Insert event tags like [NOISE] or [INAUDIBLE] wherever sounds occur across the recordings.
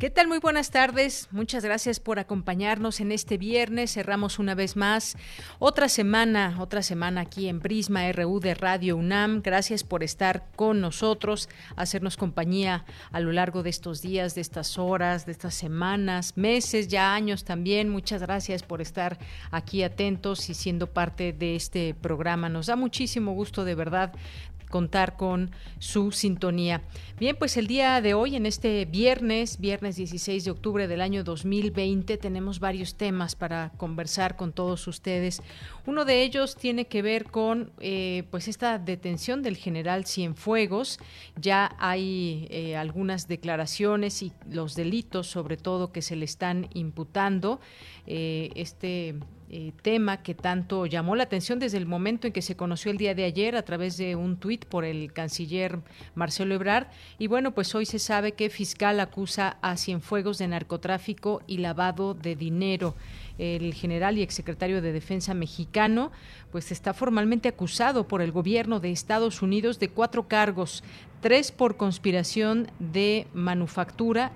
¿Qué tal? Muy buenas tardes. Muchas gracias por acompañarnos en este viernes. Cerramos una vez más otra semana, otra semana aquí en Prisma RU de Radio UNAM. Gracias por estar con nosotros, hacernos compañía a lo largo de estos días, de estas horas, de estas semanas, meses, ya años también. Muchas gracias por estar aquí atentos y siendo parte de este programa. Nos da muchísimo gusto de verdad contar con su sintonía. Bien, pues el día de hoy, en este viernes, viernes 16 de octubre del año 2020, tenemos varios temas para conversar con todos ustedes. Uno de ellos tiene que ver con eh, pues esta detención del general Cienfuegos. Ya hay eh, algunas declaraciones y los delitos, sobre todo, que se le están imputando. Eh, este eh, tema que tanto llamó la atención desde el momento en que se conoció el día de ayer a través de un tuit por el canciller Marcelo Ebrard. Y bueno, pues hoy se sabe que fiscal acusa a Cienfuegos de narcotráfico y lavado de dinero. El general y exsecretario de Defensa mexicano, pues está formalmente acusado por el gobierno de Estados Unidos de cuatro cargos, tres por conspiración de manufactura,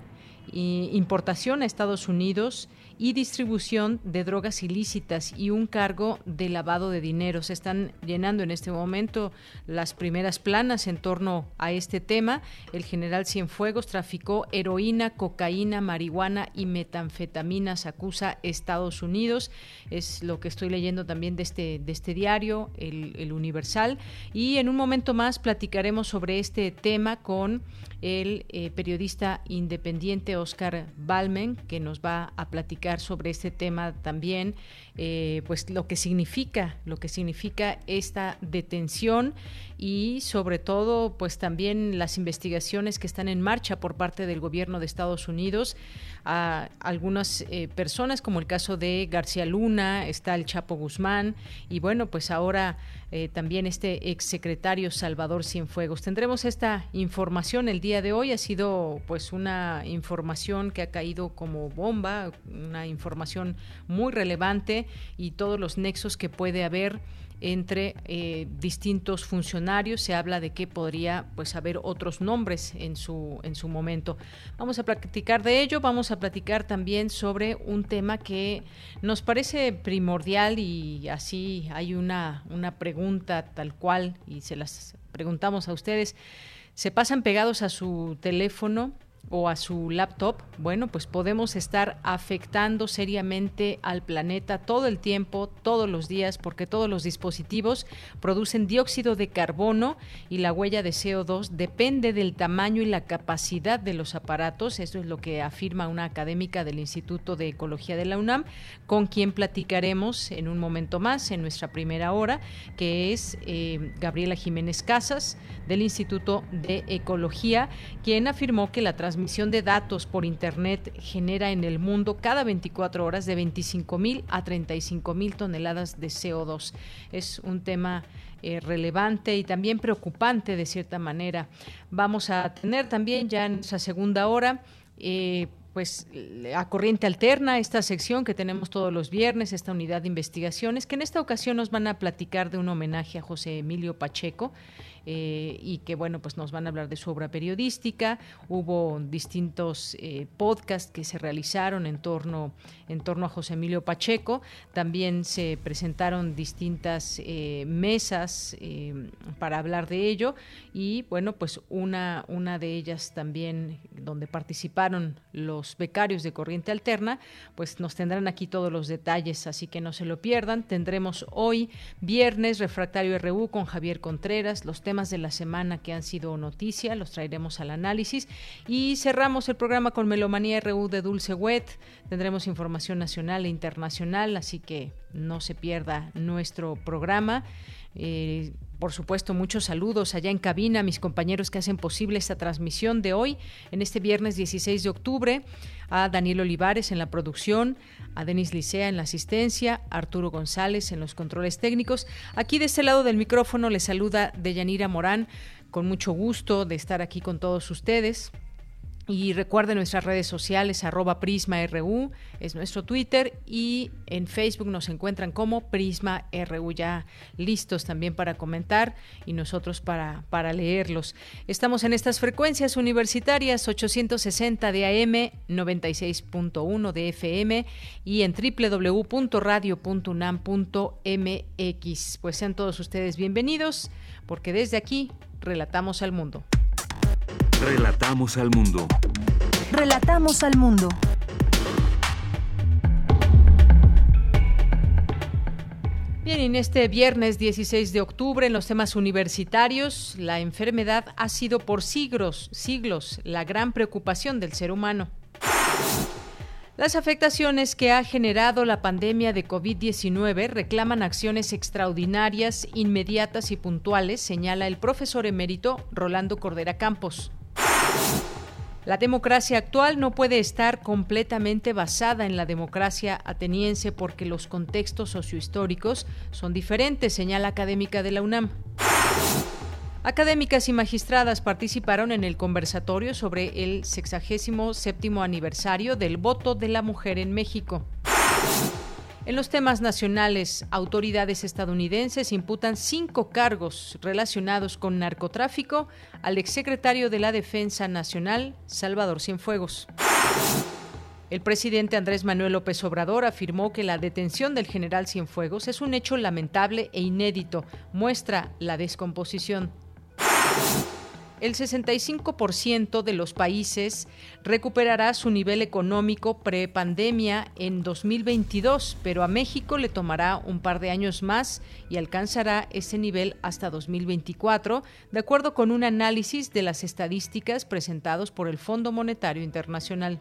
e importación a Estados Unidos, y distribución de drogas ilícitas y un cargo de lavado de dinero. Se están llenando en este momento las primeras planas en torno a este tema. El general Cienfuegos traficó heroína, cocaína, marihuana y metanfetaminas, acusa Estados Unidos. Es lo que estoy leyendo también de este, de este diario, el, Universal. Y en un momento más platicaremos sobre este tema con el eh, periodista independiente Oscar Balmen, que nos va a platicar sobre este tema también, eh, pues lo que significa, lo que significa esta detención y sobre todo, pues también las investigaciones que están en marcha por parte del gobierno de Estados Unidos. A algunas eh, personas, como el caso de García Luna, está el Chapo Guzmán, y bueno, pues ahora eh, también este exsecretario Salvador Cienfuegos. Tendremos esta información el día de hoy, ha sido pues una información que ha caído como bomba, una información muy relevante y todos los nexos que puede haber entre eh, distintos funcionarios. Se habla de que podría pues haber otros nombres en su en su momento. Vamos a platicar de ello. Vamos a platicar también sobre un tema que nos parece primordial y así hay una una pregunta tal cual y se las preguntamos a ustedes. Se pasan pegados a su teléfono a su laptop, bueno, pues podemos estar afectando seriamente al planeta todo el tiempo, todos los días, porque todos los dispositivos producen dióxido de carbono y la huella de CO2 depende del tamaño y la capacidad de los aparatos. Eso es lo que afirma una académica del Instituto de Ecología de la UNAM, con quien platicaremos en un momento más, en nuestra primera hora, que es eh, Gabriela Jiménez Casas, del Instituto de Ecología, quien afirmó que la transmisión de datos por Internet genera en el mundo cada 24 horas de 25 mil a 35 mil toneladas de CO2. Es un tema eh, relevante y también preocupante de cierta manera. Vamos a tener también ya en esa segunda hora. Eh, pues a corriente alterna, esta sección que tenemos todos los viernes, esta unidad de investigaciones, que en esta ocasión nos van a platicar de un homenaje a José Emilio Pacheco, eh, y que bueno, pues nos van a hablar de su obra periodística. Hubo distintos eh, podcasts que se realizaron en torno, en torno a José Emilio Pacheco. También se presentaron distintas eh, mesas para hablar de ello y bueno, pues una, una de ellas también donde participaron los becarios de Corriente Alterna, pues nos tendrán aquí todos los detalles, así que no se lo pierdan. Tendremos hoy viernes Refractario RU con Javier Contreras, los temas de la semana que han sido noticia, los traeremos al análisis y cerramos el programa con Melomanía RU de Dulce Wet. Tendremos información nacional e internacional, así que no se pierda nuestro programa. Eh, por supuesto, muchos saludos allá en cabina a mis compañeros que hacen posible esta transmisión de hoy, en este viernes 16 de octubre, a Daniel Olivares en la producción, a Denis Licea en la asistencia, Arturo González en los controles técnicos. Aquí de este lado del micrófono les saluda Deyanira Morán, con mucho gusto de estar aquí con todos ustedes. Y recuerden nuestras redes sociales, arroba PrismaRU, es nuestro Twitter y en Facebook nos encuentran como PrismaRU, ya listos también para comentar y nosotros para, para leerlos. Estamos en estas frecuencias universitarias 860 de AM, 96.1 de FM y en www.radio.unam.mx. Pues sean todos ustedes bienvenidos porque desde aquí relatamos al mundo. Relatamos al mundo. Relatamos al mundo. Bien, en este viernes 16 de octubre, en los temas universitarios, la enfermedad ha sido por siglos, siglos, la gran preocupación del ser humano. Las afectaciones que ha generado la pandemia de COVID-19 reclaman acciones extraordinarias, inmediatas y puntuales, señala el profesor emérito Rolando Cordera Campos. La democracia actual no puede estar completamente basada en la democracia ateniense porque los contextos sociohistóricos son diferentes, señala académica de la UNAM. Académicas y magistradas participaron en el conversatorio sobre el 67 aniversario del voto de la mujer en México. En los temas nacionales, autoridades estadounidenses imputan cinco cargos relacionados con narcotráfico al exsecretario de la Defensa Nacional, Salvador Cienfuegos. El presidente Andrés Manuel López Obrador afirmó que la detención del general Cienfuegos es un hecho lamentable e inédito, muestra la descomposición el 65% de los países recuperará su nivel económico pre-pandemia en 2022, pero a México le tomará un par de años más y alcanzará ese nivel hasta 2024, de acuerdo con un análisis de las estadísticas presentados por el Fondo Monetario Internacional.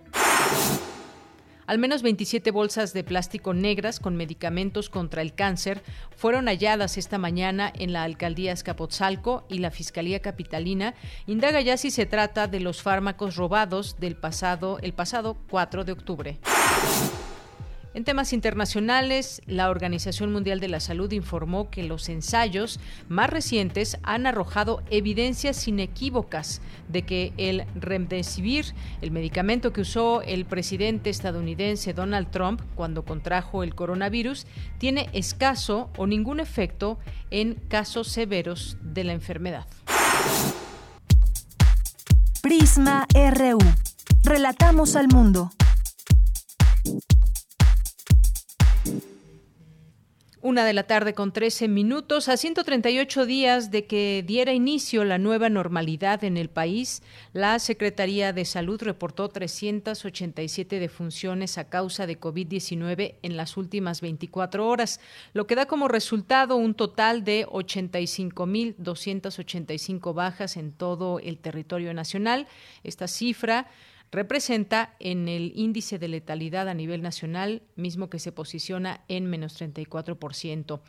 Al menos 27 bolsas de plástico negras con medicamentos contra el cáncer fueron halladas esta mañana en la alcaldía Escapotzalco y la Fiscalía Capitalina indaga ya si se trata de los fármacos robados del pasado el pasado 4 de octubre. En temas internacionales, la Organización Mundial de la Salud informó que los ensayos más recientes han arrojado evidencias inequívocas de que el remdesivir, el medicamento que usó el presidente estadounidense Donald Trump cuando contrajo el coronavirus, tiene escaso o ningún efecto en casos severos de la enfermedad. Prisma RU. Relatamos al mundo. Una de la tarde con 13 minutos. A 138 días de que diera inicio la nueva normalidad en el país, la Secretaría de Salud reportó 387 defunciones a causa de COVID-19 en las últimas 24 horas, lo que da como resultado un total de 85.285 bajas en todo el territorio nacional. Esta cifra representa en el índice de letalidad a nivel nacional, mismo que se posiciona en menos 34%.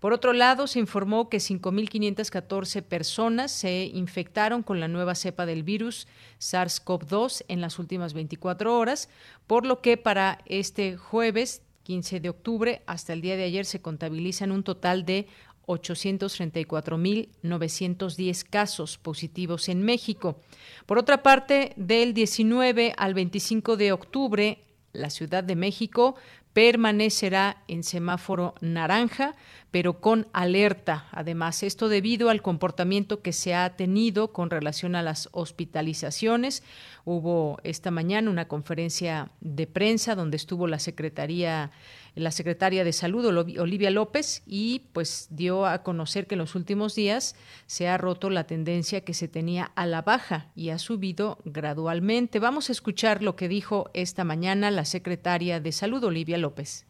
Por otro lado, se informó que 5.514 personas se infectaron con la nueva cepa del virus SARS-CoV-2 en las últimas 24 horas, por lo que para este jueves 15 de octubre hasta el día de ayer se contabilizan un total de 834.910 casos positivos en México. Por otra parte, del 19 al 25 de octubre, la Ciudad de México permanecerá en semáforo naranja, pero con alerta. Además, esto debido al comportamiento que se ha tenido con relación a las hospitalizaciones. Hubo esta mañana una conferencia de prensa donde estuvo la Secretaría la secretaria de Salud, Olivia López, y pues dio a conocer que en los últimos días se ha roto la tendencia que se tenía a la baja y ha subido gradualmente. Vamos a escuchar lo que dijo esta mañana la secretaria de Salud, Olivia López.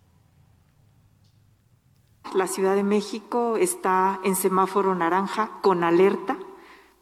La Ciudad de México está en semáforo naranja con alerta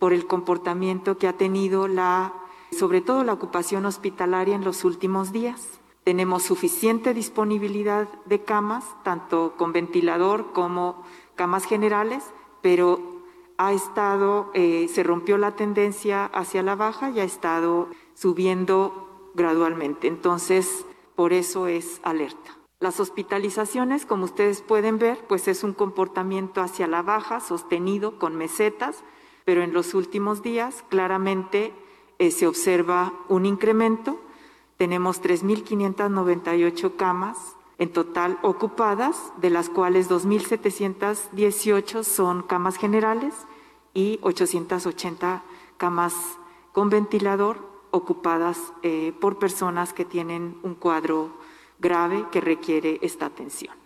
por el comportamiento que ha tenido la, sobre todo la ocupación hospitalaria en los últimos días. Tenemos suficiente disponibilidad de camas, tanto con ventilador como camas generales, pero ha estado, eh, se rompió la tendencia hacia la baja y ha estado subiendo gradualmente. Entonces, por eso es alerta. Las hospitalizaciones, como ustedes pueden ver, pues es un comportamiento hacia la baja, sostenido con mesetas, pero en los últimos días claramente eh, se observa un incremento. Tenemos 3.598 camas en total ocupadas, de las cuales 2.718 son camas generales y 880 camas con ventilador ocupadas eh, por personas que tienen un cuadro grave que requiere esta atención.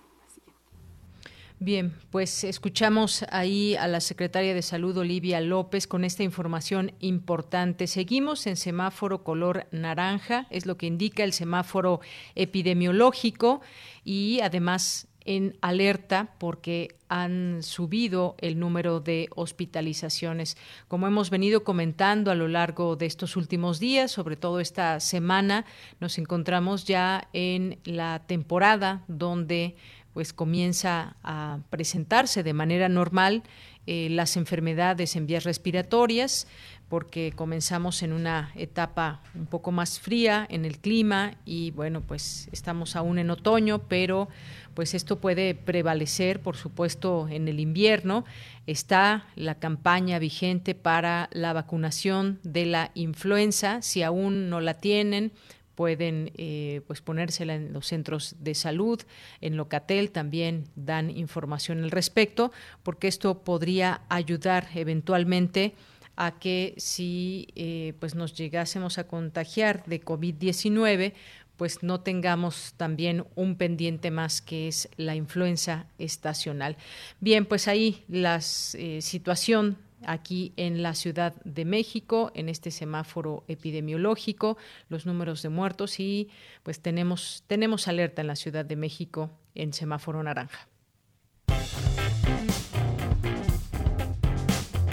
Bien, pues escuchamos ahí a la secretaria de Salud, Olivia López, con esta información importante. Seguimos en semáforo color naranja, es lo que indica el semáforo epidemiológico y además en alerta porque han subido el número de hospitalizaciones. Como hemos venido comentando a lo largo de estos últimos días, sobre todo esta semana, nos encontramos ya en la temporada donde pues comienza a presentarse de manera normal eh, las enfermedades en vías respiratorias, porque comenzamos en una etapa un poco más fría en el clima y bueno, pues estamos aún en otoño, pero pues esto puede prevalecer, por supuesto, en el invierno. Está la campaña vigente para la vacunación de la influenza, si aún no la tienen, pueden eh, pues ponérsela en los centros de salud, en Locatel también dan información al respecto, porque esto podría ayudar eventualmente a que si eh, pues nos llegásemos a contagiar de COVID-19, pues no tengamos también un pendiente más que es la influenza estacional. Bien, pues ahí la eh, situación aquí en la Ciudad de México, en este semáforo epidemiológico, los números de muertos y pues tenemos, tenemos alerta en la Ciudad de México en semáforo naranja.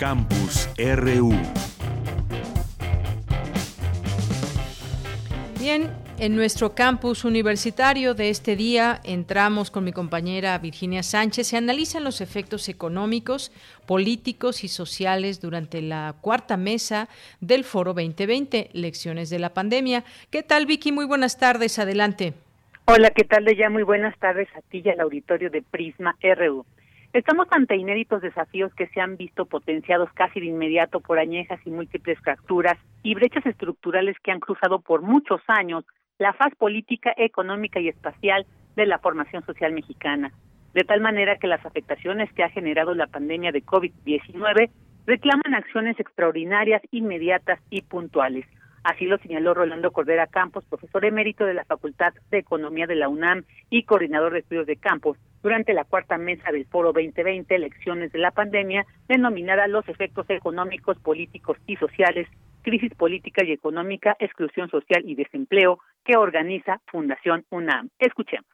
Campus RU. Bien, en nuestro campus universitario de este día entramos con mi compañera Virginia Sánchez. Se analizan los efectos económicos, políticos y sociales durante la cuarta mesa del Foro 2020, Lecciones de la Pandemia. ¿Qué tal, Vicky? Muy buenas tardes. Adelante. Hola, ¿qué tal, ya Muy buenas tardes a ti y al auditorio de Prisma RU. Estamos ante inéditos desafíos que se han visto potenciados casi de inmediato por añejas y múltiples fracturas y brechas estructurales que han cruzado por muchos años la faz política, económica y espacial de la formación social mexicana, de tal manera que las afectaciones que ha generado la pandemia de COVID-19 reclaman acciones extraordinarias, inmediatas y puntuales. Así lo señaló Rolando Cordera Campos, profesor emérito de la Facultad de Economía de la UNAM y coordinador de estudios de campos, durante la cuarta mesa del Foro 2020, Elecciones de la Pandemia, denominada Los efectos económicos, políticos y sociales crisis política y económica, exclusión social y desempleo que organiza Fundación UNAM. Escuchemos.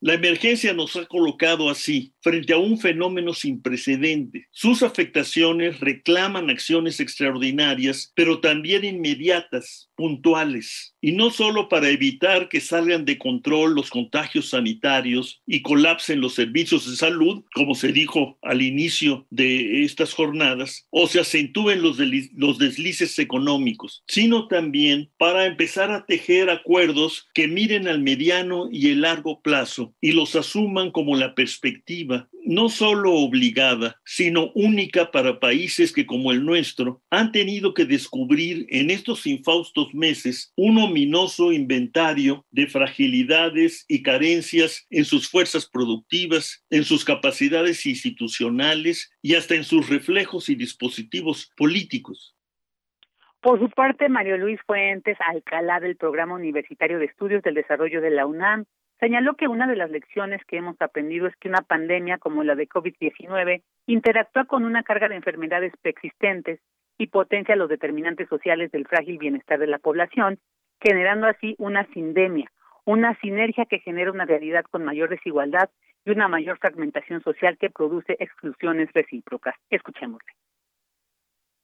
La emergencia nos ha colocado así, frente a un fenómeno sin precedentes. Sus afectaciones reclaman acciones extraordinarias, pero también inmediatas, puntuales, y no solo para evitar que salgan de control los contagios sanitarios y colapsen los servicios de salud, como se dijo al inicio de estas jornadas, o se acentúen los, los deslices económicos, sino también para empezar a tejer acuerdos que miren al mediano y el largo plazo y los asuman como la perspectiva no solo obligada, sino única para países que como el nuestro han tenido que descubrir en estos infaustos meses un ominoso inventario de fragilidades y carencias en sus fuerzas productivas, en sus capacidades institucionales y hasta en sus reflejos y dispositivos políticos. Por su parte, Mario Luis Fuentes, Alcalá del Programa Universitario de Estudios del Desarrollo de la UNAM, Señaló que una de las lecciones que hemos aprendido es que una pandemia como la de COVID-19 interactúa con una carga de enfermedades preexistentes y potencia los determinantes sociales del frágil bienestar de la población, generando así una sindemia, una sinergia que genera una realidad con mayor desigualdad y una mayor fragmentación social que produce exclusiones recíprocas. Escuchémosle.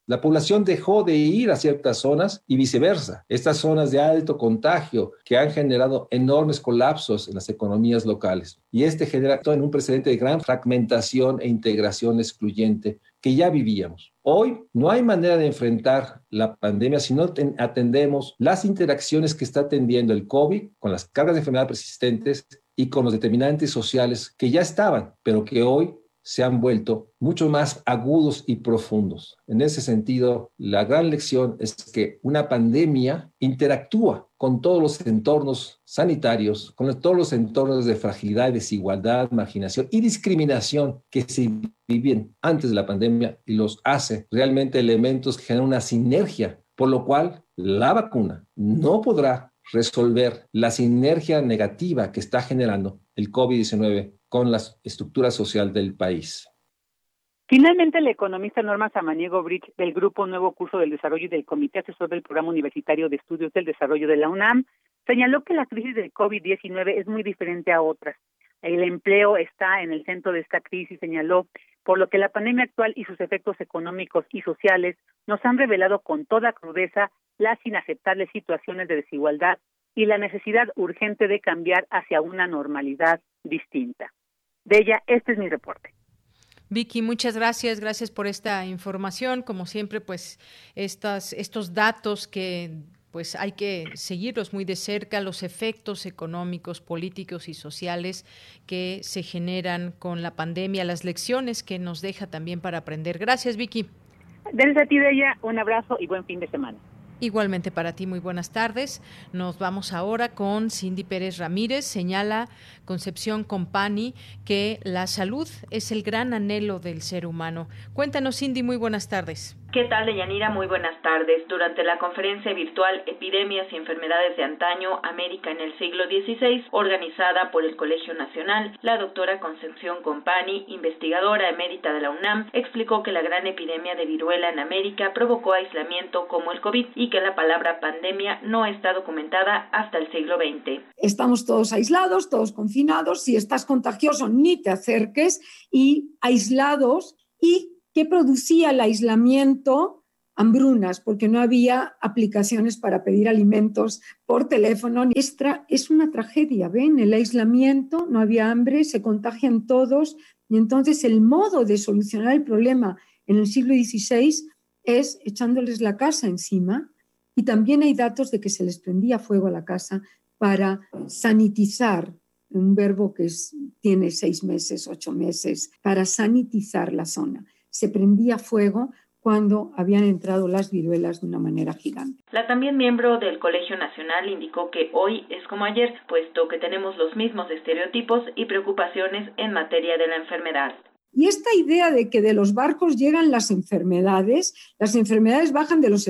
La población dejó de ir a ciertas zonas y viceversa. Estas zonas de alto contagio que han generado enormes colapsos en las economías locales. Y este genera en un precedente de gran fragmentación e integración excluyente que ya vivíamos. Hoy no hay manera de enfrentar la pandemia si no atendemos las interacciones que está atendiendo el COVID con las cargas de enfermedad persistentes y con los determinantes sociales que ya estaban, pero que hoy se han vuelto mucho más agudos y profundos. En ese sentido, la gran lección es que una pandemia interactúa con todos los entornos sanitarios, con todos los entornos de fragilidad, desigualdad, marginación y discriminación que se vivían antes de la pandemia y los hace realmente elementos que generan una sinergia, por lo cual la vacuna no podrá resolver la sinergia negativa que está generando el COVID-19 con la estructura social del país. Finalmente, el economista Norma Samaniego Bridge del Grupo Nuevo Curso del Desarrollo y del Comité Asesor del Programa Universitario de Estudios del Desarrollo de la UNAM señaló que la crisis del COVID-19 es muy diferente a otras. El empleo está en el centro de esta crisis, señaló, por lo que la pandemia actual y sus efectos económicos y sociales nos han revelado con toda crudeza las inaceptables situaciones de desigualdad y la necesidad urgente de cambiar hacia una normalidad distinta. De ella, este es mi reporte. Vicky, muchas gracias, gracias por esta información. Como siempre, pues estas, estos datos que pues hay que seguirlos muy de cerca, los efectos económicos, políticos y sociales que se generan con la pandemia, las lecciones que nos deja también para aprender. Gracias, Vicky. Desde a ti, de ella, un abrazo y buen fin de semana. Igualmente para ti, muy buenas tardes. Nos vamos ahora con Cindy Pérez Ramírez. Señala Concepción Compani que la salud es el gran anhelo del ser humano. Cuéntanos, Cindy, muy buenas tardes. ¿Qué tal, Deyanira? Muy buenas tardes. Durante la conferencia virtual Epidemias y Enfermedades de Antaño, América en el siglo XVI, organizada por el Colegio Nacional, la doctora Concepción Compani, investigadora emérita de la UNAM, explicó que la gran epidemia de viruela en América provocó aislamiento como el COVID y que la palabra pandemia no está documentada hasta el siglo XX. Estamos todos aislados, todos confinados, si estás contagioso ni te acerques y aislados y ¿Qué producía el aislamiento? Hambrunas, porque no había aplicaciones para pedir alimentos por teléfono. Esta es una tragedia, ¿ven? El aislamiento, no había hambre, se contagian todos y entonces el modo de solucionar el problema en el siglo XVI es echándoles la casa encima y también hay datos de que se les prendía fuego a la casa para sanitizar, un verbo que tiene seis meses, ocho meses, para sanitizar la zona se prendía fuego cuando habían entrado las viruelas de una manera gigante. La también miembro del Colegio Nacional indicó que hoy es como ayer, puesto que tenemos los mismos estereotipos y preocupaciones en materia de la enfermedad. Y esta idea de que de los barcos llegan las enfermedades, las enfermedades bajan de los,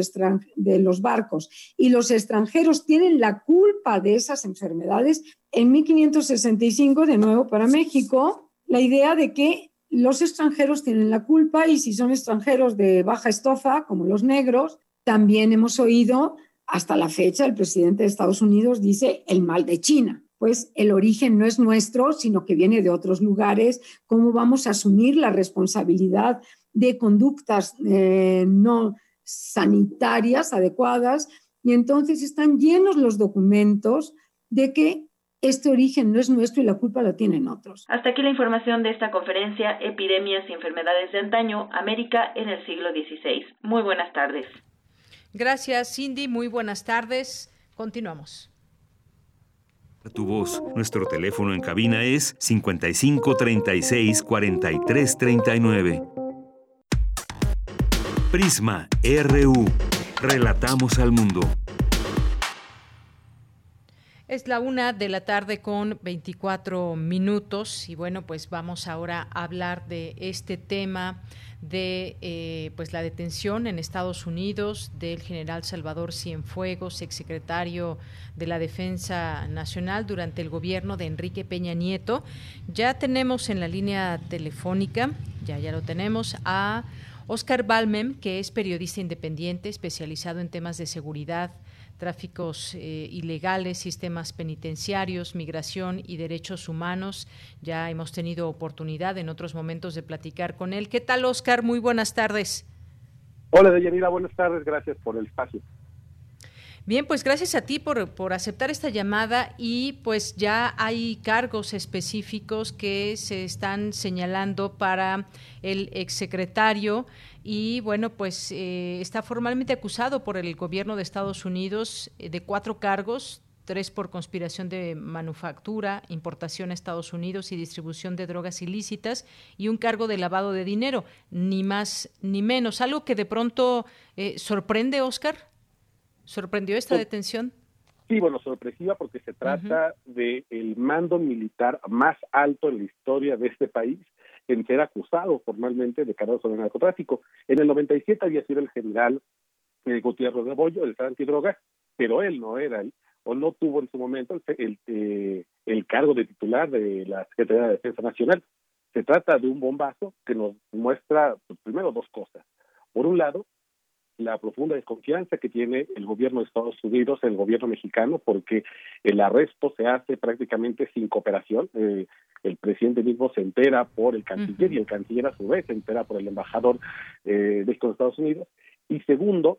de los barcos y los extranjeros tienen la culpa de esas enfermedades, en 1565, de nuevo para México, la idea de que los extranjeros tienen la culpa y si son extranjeros de baja estofa, como los negros, también hemos oído, hasta la fecha, el presidente de Estados Unidos dice el mal de China. Pues el origen no es nuestro, sino que viene de otros lugares. ¿Cómo vamos a asumir la responsabilidad de conductas eh, no sanitarias adecuadas? Y entonces están llenos los documentos de que este origen no es nuestro y la culpa la tienen otros. Hasta aquí la información de esta conferencia Epidemias y Enfermedades de Antaño, América en el siglo XVI. Muy buenas tardes. Gracias, Cindy. Muy buenas tardes. Continuamos. Tu voz. Nuestro teléfono en cabina es 55 36 43 39. Prisma RU. Relatamos al mundo. Es la una de la tarde con 24 minutos y bueno, pues vamos ahora a hablar de este tema de eh, pues la detención en Estados Unidos del general Salvador Cienfuegos, exsecretario de la Defensa Nacional durante el gobierno de Enrique Peña Nieto. Ya tenemos en la línea telefónica, ya ya lo tenemos, a Oscar Balmem, que es periodista independiente especializado en temas de seguridad tráficos eh, ilegales, sistemas penitenciarios, migración y derechos humanos. Ya hemos tenido oportunidad en otros momentos de platicar con él. ¿Qué tal, Oscar? Muy buenas tardes. Hola, Deyanira, buenas tardes, gracias por el espacio. Bien, pues gracias a ti por, por, aceptar esta llamada y pues ya hay cargos específicos que se están señalando para el exsecretario y bueno, pues eh, está formalmente acusado por el gobierno de Estados Unidos eh, de cuatro cargos, tres por conspiración de manufactura, importación a Estados Unidos y distribución de drogas ilícitas y un cargo de lavado de dinero, ni más ni menos. Algo que de pronto eh, sorprende, Oscar. ¿Sorprendió esta detención? Sí, bueno, sorpresiva porque se trata del el mando militar más alto en la historia de este país en ser acusado formalmente de cargos sobre narcotráfico. En el 97 había sido el general eh, Gutiérrez de Bollo, el antidroga, pero él no era, o no tuvo en su momento el, eh, el cargo de titular de la Secretaría de Defensa Nacional. Se trata de un bombazo que nos muestra, pues, primero, dos cosas. Por un lado, la profunda desconfianza que tiene el gobierno de Estados Unidos, el gobierno mexicano, porque el arresto se hace prácticamente sin cooperación. Eh, el presidente mismo se entera por el canciller y el canciller a su vez se entera por el embajador eh, de Estados Unidos. Y segundo,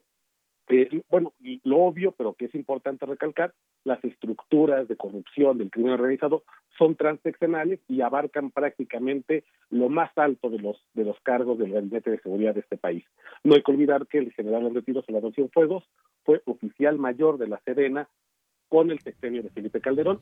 bueno, lo obvio, pero que es importante recalcar, las estructuras de corrupción del crimen organizado son transeccionales y abarcan prácticamente lo más alto de los de los cargos del gabinete de seguridad de este país. No hay que olvidar que el general en retiro Salvador Fuegos fue oficial mayor de la Sedena con el sexenio de Felipe Calderón,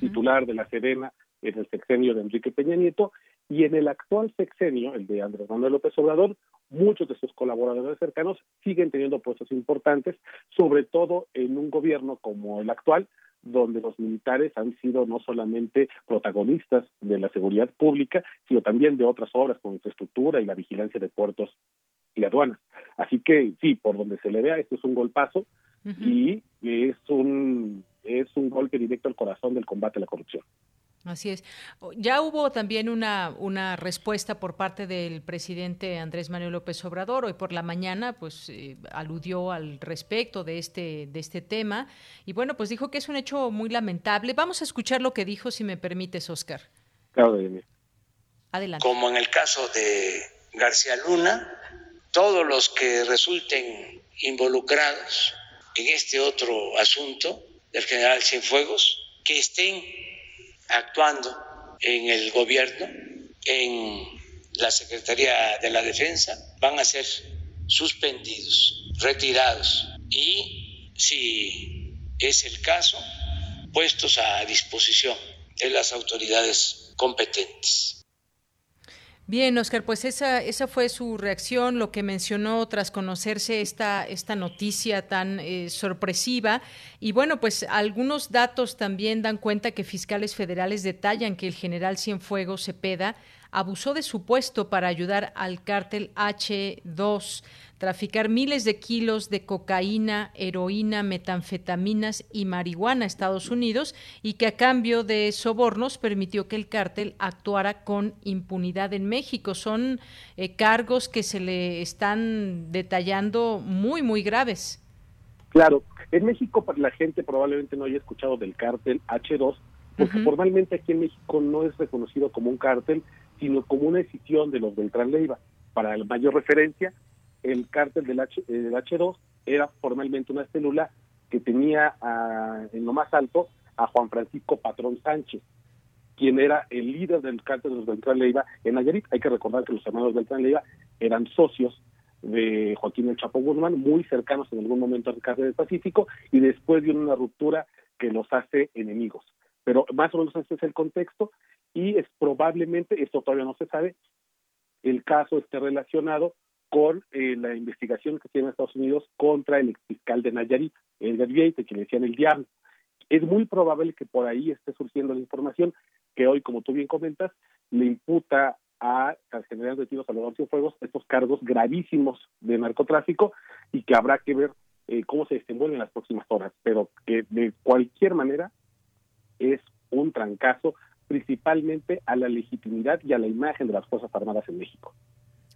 titular de la Sedena en el sexenio de Enrique Peña Nieto y en el actual sexenio, el de Andrés Manuel López Obrador, muchos de sus colaboradores cercanos siguen teniendo puestos importantes, sobre todo en un gobierno como el actual, donde los militares han sido no solamente protagonistas de la seguridad pública, sino también de otras obras como infraestructura y la vigilancia de puertos y aduanas. Así que sí, por donde se le vea, esto es un golpazo y es un es un golpe directo al corazón del combate a la corrupción. Así es. Ya hubo también una, una respuesta por parte del presidente Andrés Manuel López Obrador. Hoy por la mañana, pues, eh, aludió al respecto de este, de este tema. Y bueno, pues dijo que es un hecho muy lamentable. Vamos a escuchar lo que dijo, si me permites, Oscar. Claro, Adelante. Como en el caso de García Luna, todos los que resulten involucrados en este otro asunto del general Cienfuegos, que estén actuando en el gobierno, en la Secretaría de la Defensa, van a ser suspendidos, retirados y, si es el caso, puestos a disposición de las autoridades competentes. Bien, Oscar, pues esa, esa fue su reacción, lo que mencionó tras conocerse esta, esta noticia tan eh, sorpresiva. Y bueno, pues algunos datos también dan cuenta que fiscales federales detallan que el general Cienfuegos Cepeda abusó de su puesto para ayudar al cártel H2 traficar miles de kilos de cocaína, heroína, metanfetaminas y marihuana a Estados Unidos y que a cambio de sobornos permitió que el cártel actuara con impunidad en México. Son eh, cargos que se le están detallando muy, muy graves. Claro, en México la gente probablemente no haya escuchado del cártel H2, porque formalmente aquí en México no es reconocido como un cártel, sino como una decisión de los Beltrán Leiva. Para la mayor referencia, el cártel del, H, del H2 era formalmente una célula que tenía en lo más alto a Juan Francisco Patrón Sánchez, quien era el líder del cártel de los Beltrán Leiva en Nayarit. Hay que recordar que los hermanos Beltrán Leiva eran socios de Joaquín El Chapo Guzmán, muy cercanos en algún momento al cártel del Pacífico, y después de una ruptura que los hace enemigos. Pero más o menos ese es el contexto, y es probablemente, esto todavía no se sabe, el caso esté relacionado con eh, la investigación que tiene Estados Unidos contra el fiscal de Nayarit, el Vieite, que le decían el diablo. Es muy probable que por ahí esté surgiendo la información que hoy, como tú bien comentas, le imputa a, al general de tiros Salvador Cienfuegos estos cargos gravísimos de narcotráfico y que habrá que ver eh, cómo se desenvuelven en las próximas horas. Pero que de cualquier manera es un trancazo principalmente a la legitimidad y a la imagen de las Fuerzas Armadas en México.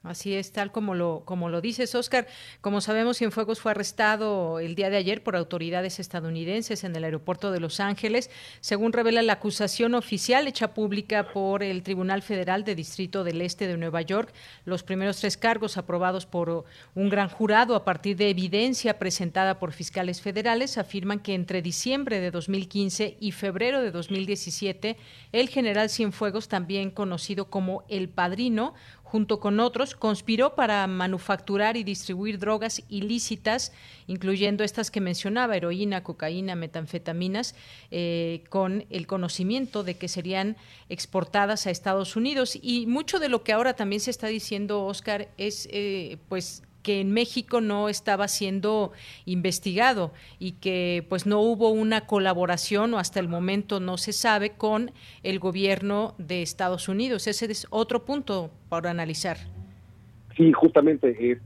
Así es, tal como lo, como lo dices, Oscar. Como sabemos, Cienfuegos fue arrestado el día de ayer por autoridades estadounidenses en el aeropuerto de Los Ángeles, según revela la acusación oficial hecha pública por el Tribunal Federal de Distrito del Este de Nueva York. Los primeros tres cargos aprobados por un gran jurado a partir de evidencia presentada por fiscales federales afirman que entre diciembre de 2015 y febrero de 2017, el general Cienfuegos, también conocido como el Padrino, junto con otros, conspiró para manufacturar y distribuir drogas ilícitas, incluyendo estas que mencionaba, heroína, cocaína, metanfetaminas, eh, con el conocimiento de que serían exportadas a Estados Unidos. Y mucho de lo que ahora también se está diciendo, Oscar, es eh, pues que en México no estaba siendo investigado y que pues no hubo una colaboración o hasta el momento no se sabe con el gobierno de Estados Unidos. Ese es otro punto para analizar. Sí, justamente es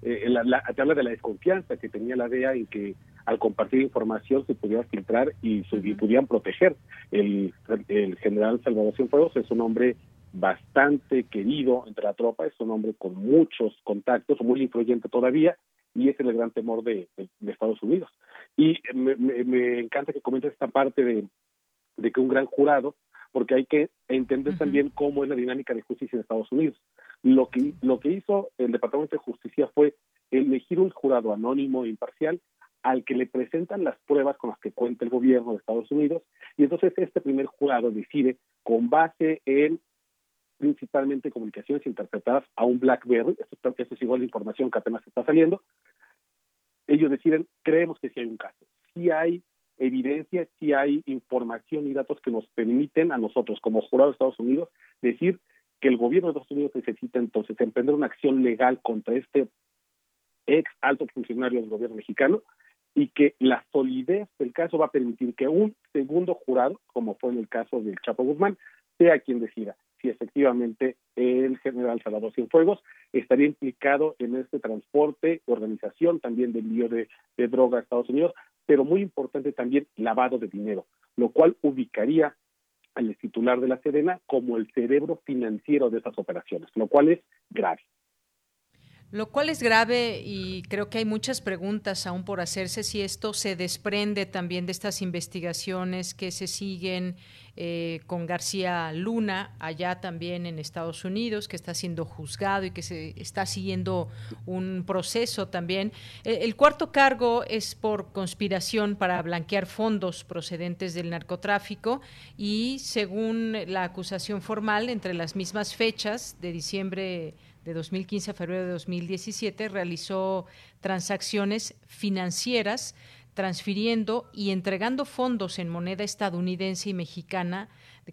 eh, la, habla de la desconfianza que tenía la DEA en que al compartir información se pudiera filtrar y se pudieran proteger. El, el general Salvador Cienfuegos es un hombre bastante querido entre la tropa, es un hombre con muchos contactos, muy influyente todavía, y ese es el gran temor de, Estados Unidos. Y me, encanta que comentes esta parte de, que un gran jurado, porque hay que entender también cómo es la dinámica de justicia en Estados Unidos. Lo que, lo que hizo el Departamento de Justicia fue elegir un jurado anónimo e imparcial al que le presentan las pruebas con las que cuenta el gobierno de Estados Unidos y entonces este primer jurado decide con base en principalmente comunicaciones interpretadas a un BlackBerry, esto, es igual de información que apenas está saliendo, ellos deciden, creemos que sí hay un caso, sí hay evidencia, sí hay información y datos que nos permiten a nosotros, como jurado de Estados Unidos, decir que el gobierno de Estados Unidos necesita entonces emprender una acción legal contra este ex alto funcionario del gobierno mexicano y que la solidez del caso va a permitir que un segundo jurado, como fue en el caso del Chapo Guzmán, sea quien decida si efectivamente el general Salvador Cienfuegos estaría implicado en este transporte, organización también de envío de, de droga a Estados Unidos, pero muy importante también lavado de dinero, lo cual ubicaría al titular de la Sedena como el cerebro financiero de esas operaciones, lo cual es grave. Lo cual es grave y creo que hay muchas preguntas aún por hacerse si esto se desprende también de estas investigaciones que se siguen eh, con García Luna allá también en Estados Unidos, que está siendo juzgado y que se está siguiendo un proceso también. El, el cuarto cargo es por conspiración para blanquear fondos procedentes del narcotráfico y según la acusación formal, entre las mismas fechas de diciembre de 2015 a febrero de 2017 realizó transacciones financieras transfiriendo y entregando fondos en moneda estadounidense y mexicana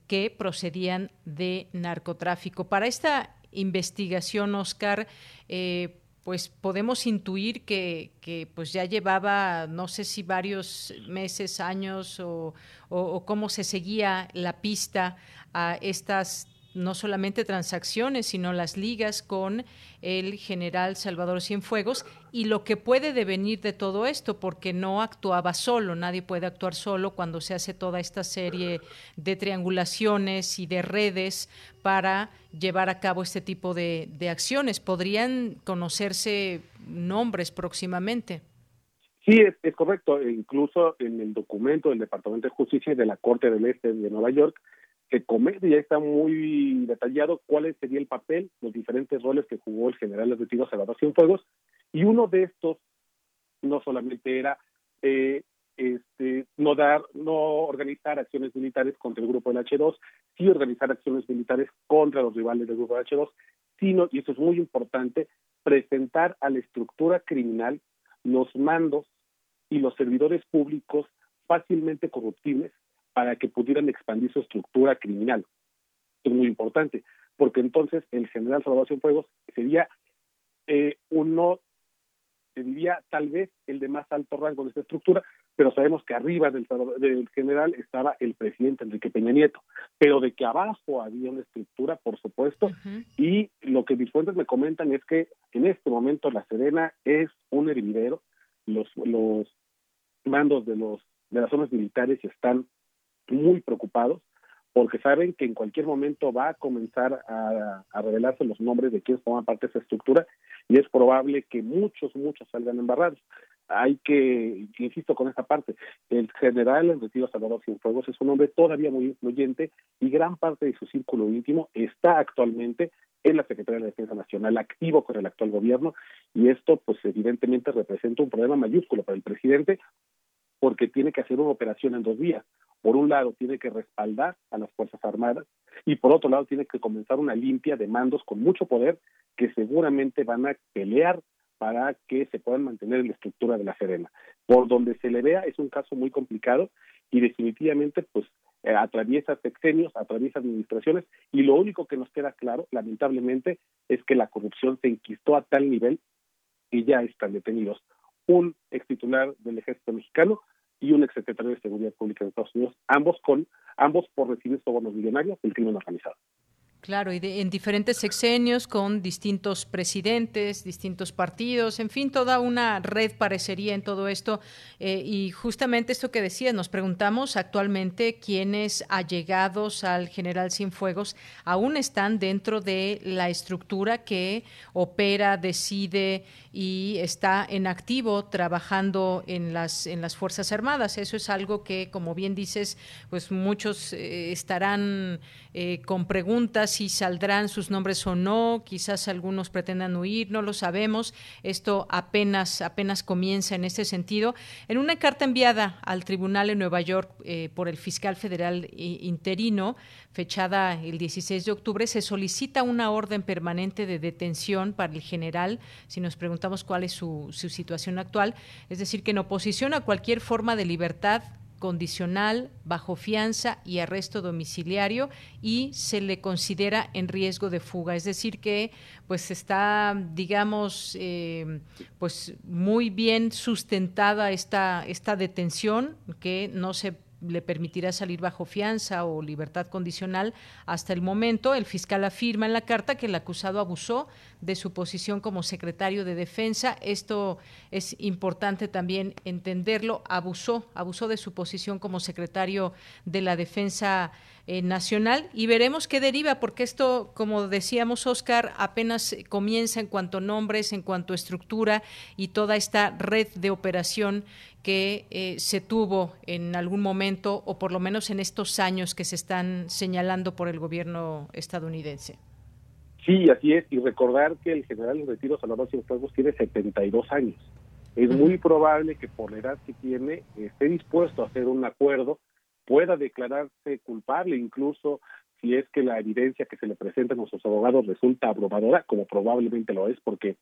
que procedían de narcotráfico. Para esta investigación, Oscar, eh, pues podemos intuir que, pues ya llevaba, no sé si varios meses, años o, o cómo se seguía la pista a estas no solamente transacciones, sino las ligas con el general Salvador Cienfuegos y lo que puede devenir de todo esto, porque no actuaba solo, nadie puede actuar solo cuando se hace toda esta serie de triangulaciones y de redes para llevar a cabo este tipo de, acciones. ¿Podrían conocerse nombres próximamente? Sí, es, es, correcto. Incluso en el documento del Departamento de Justicia de la Corte del Este de Nueva York se comete, ya está muy detallado cuál sería el papel, los diferentes roles que jugó el general retiro Salvador Cienfuegos, y uno de estos no solamente era eh, este, no dar, no organizar acciones militares contra el grupo del H2, sí organizar acciones militares contra los rivales del grupo del H2, sino, y esto es muy importante, presentar a la estructura criminal los mandos y los servidores públicos fácilmente corruptibles para que pudieran expandir su estructura criminal. es muy importante, porque entonces el general Salvador Cienfuegos sería eh, uno, diría tal vez el de más alto rango de esta estructura, pero sabemos que arriba del, del, general estaba el presidente Enrique Peña Nieto, pero de que abajo había una estructura, por supuesto, y lo que mis fuentes me comentan es que en este momento la Serena es un hervidero, los, los mandos de los de las zonas militares están muy preocupados porque saben que en cualquier momento va a comenzar a, a revelarse los nombres de quienes forman parte de esa estructura y es probable que muchos, muchos salgan embarrados hay que, insisto con esta parte, el general en retiro Salvador Cienfuegos es un hombre todavía muy influyente y gran parte de su círculo íntimo está actualmente en la Secretaría de Defensa Nacional, activo con el actual gobierno, y esto pues evidentemente representa un problema mayúsculo para el presidente porque tiene que hacer una operación en dos vías. Por un lado, tiene que respaldar a las Fuerzas Armadas y por otro lado, tiene que comenzar una limpia de mandos con mucho poder que seguramente van a pelear para que se puedan mantener en la estructura de la Serena. Por donde se le vea es un caso muy complicado y definitivamente pues eh, atraviesa sexenios, atraviesa administraciones y lo único que nos queda claro, lamentablemente, es que la corrupción se enquistó a tal nivel que ya están detenidos un ex titular del ejército mexicano y un exsecretario de Seguridad Pública de Estados Unidos, ambos con ambos por recibir sobornos millonarios del crimen organizado. Claro, y en diferentes sexenios con distintos presidentes, distintos partidos, en fin, toda una red parecería en todo esto. Eh, y justamente esto que decías, nos preguntamos actualmente quiénes allegados al general Cienfuegos aún están dentro de la estructura que opera, decide y está en activo trabajando en las, en las Fuerzas Armadas. Eso es algo que, como bien dices, pues muchos eh, estarán eh, con preguntas si saldrán sus nombres o no, quizás algunos pretendan huir, no lo sabemos. Esto apenas, apenas comienza en este sentido. En una carta enviada al tribunal en Nueva York eh, por el fiscal federal interino, fechada el 16 de octubre, se solicita una orden permanente de detención para el general, si nos preguntamos cuál es su, su situación actual, es decir, que en oposición a cualquier forma de libertad condicional, bajo fianza y arresto domiciliario y se le considera en riesgo de fuga. Es decir, que pues está, digamos, eh, pues muy bien sustentada esta, esta detención, que no se le permitirá salir bajo fianza o libertad condicional hasta el momento. El fiscal afirma en la carta que el acusado abusó de su posición como secretario de Defensa. Esto es importante también entenderlo. Abusó, abusó de su posición como secretario de la Defensa eh, nacional y veremos qué deriva, porque esto, como decíamos, Oscar, apenas comienza en cuanto nombres, en cuanto a estructura y toda esta red de operación que eh, se tuvo en algún momento, o por lo menos en estos años que se están señalando por el gobierno estadounidense. Sí, así es, y recordar que el general en retiro Salvador Cienfuegos tiene 72 años. Es muy probable que por la edad que tiene esté dispuesto a hacer un acuerdo pueda declararse culpable incluso si es que la evidencia que se le presenta a nuestros abogados resulta abrumadora, como probablemente lo es, porque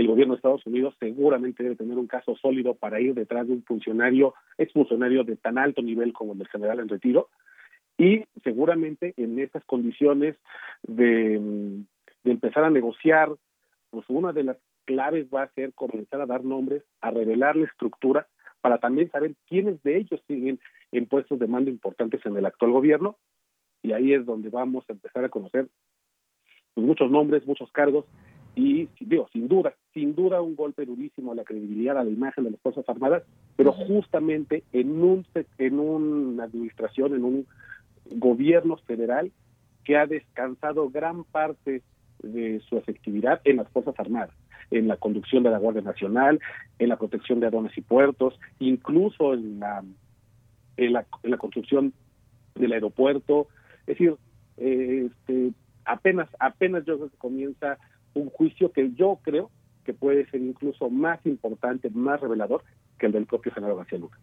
el gobierno de Estados Unidos seguramente debe tener un caso sólido para ir detrás de un funcionario, exfuncionario de tan alto nivel como el del general en retiro, y seguramente en estas condiciones de, de empezar a negociar, pues una de las claves va a ser comenzar a dar nombres, a revelar la estructura, para también saber quiénes de ellos siguen en puestos de mando importantes en el actual gobierno. Y ahí es donde vamos a empezar a conocer muchos nombres, muchos cargos y digo, sin duda, sin duda un golpe durísimo a la credibilidad, a la imagen de las Fuerzas Armadas, pero justamente en un en una administración, en un gobierno federal que ha descansado gran parte de su efectividad en las Fuerzas Armadas, en la conducción de la Guardia Nacional, en la protección de aduanas y puertos, incluso en la en la, en la construcción del aeropuerto. Es decir, eh, este, apenas, apenas yo creo que comienza un juicio que yo creo que puede ser incluso más importante, más revelador que el del propio general García Luna.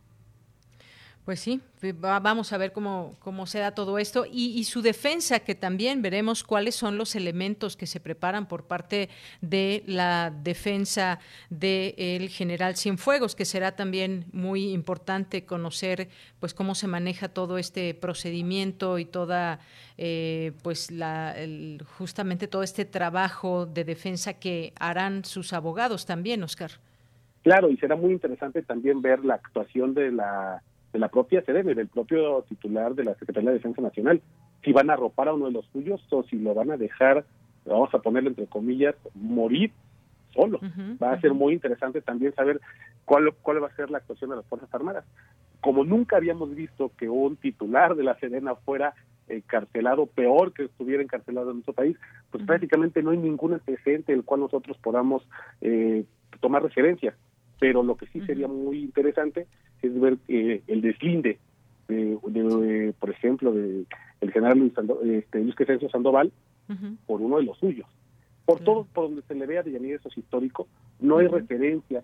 Pues sí, vamos a ver cómo, cómo se da todo esto y, su defensa, que también veremos cuáles son los elementos que se preparan por parte de la defensa del general Cienfuegos, que será también muy importante conocer pues cómo se maneja todo este procedimiento y toda eh, pues la, justamente todo este trabajo de defensa que harán sus abogados también, Oscar. Claro, y será muy interesante también ver la actuación de la de la propia sede, del propio titular de la Secretaría de Defensa Nacional, si van a arropar a uno de los suyos o si lo van a dejar, vamos a ponerle entre comillas, morir solo. va a ser muy interesante también saber cuál, cuál va a ser la actuación de las Fuerzas Armadas. como nunca habíamos visto que un titular de la Serena fuera encarcelado, peor que estuviera encarcelado en nuestro país, pues prácticamente no hay ningún antecedente del cual nosotros podamos eh, tomar referencia. Pero lo que sí sería muy interesante es ver eh, el deslinde, de, por ejemplo, de el general Luis, este, Luis Crescencio Sandoval por uno de los suyos. Por todo, por donde se le vea de eso es histórico, no hay referencia,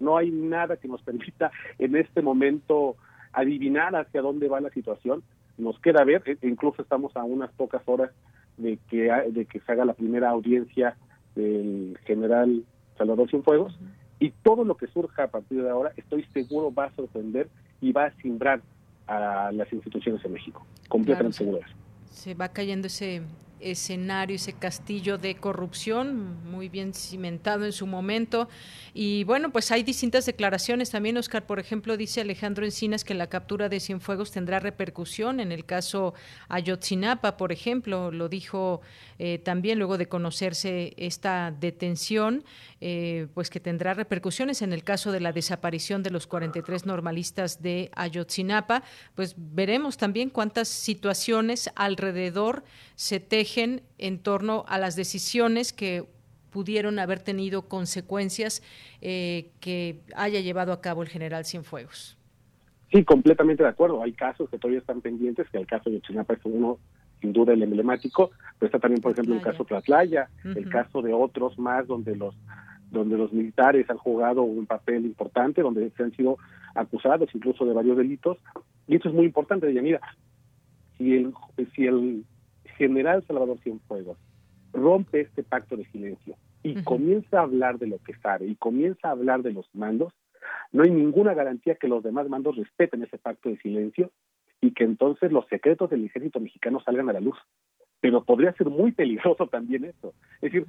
no hay nada que nos [LAUGHS] permita en este momento adivinar hacia dónde va la situación. Nos queda ver, e, incluso estamos a unas pocas horas de que, de que se haga la primera audiencia del general Salvador Cienfuegos, y todo lo que surja a partir de ahora, estoy seguro va a sorprender y va a simbrar a las instituciones en México, completamente seguro de eso. Se va cayendo ese escenario, ese castillo de corrupción, muy bien cimentado en su momento. Y bueno, pues hay distintas declaraciones también. Oscar, por ejemplo, dice Alejandro Encinas que la captura de Cienfuegos tendrá repercusión en el caso Ayotzinapa, por ejemplo, lo dijo eh, también luego de conocerse esta detención, eh, pues que tendrá repercusiones en el caso de la desaparición de los 43 normalistas de Ayotzinapa. Pues veremos también cuántas situaciones alrededor se tejen en torno a las decisiones que pudieron haber tenido consecuencias eh, que haya llevado a cabo el general Cienfuegos. Sí, completamente de acuerdo. Hay casos que todavía están pendientes, que el caso de Chinapa es uno, sin duda, el emblemático, pero está también, por ejemplo, el caso Tlatlaya, el caso de otros más donde los donde los militares han jugado un papel importante, donde se han sido acusados incluso de varios delitos. Y eso es muy importante, mira, Si el, si el general Salvador Cienfuegos rompe este pacto de silencio y comienza a hablar de lo que sabe y comienza a hablar de los mandos, no hay ninguna garantía que los demás mandos respeten ese pacto de silencio y que entonces los secretos del ejército mexicano salgan a la luz. Pero podría ser muy peligroso también eso. Es decir,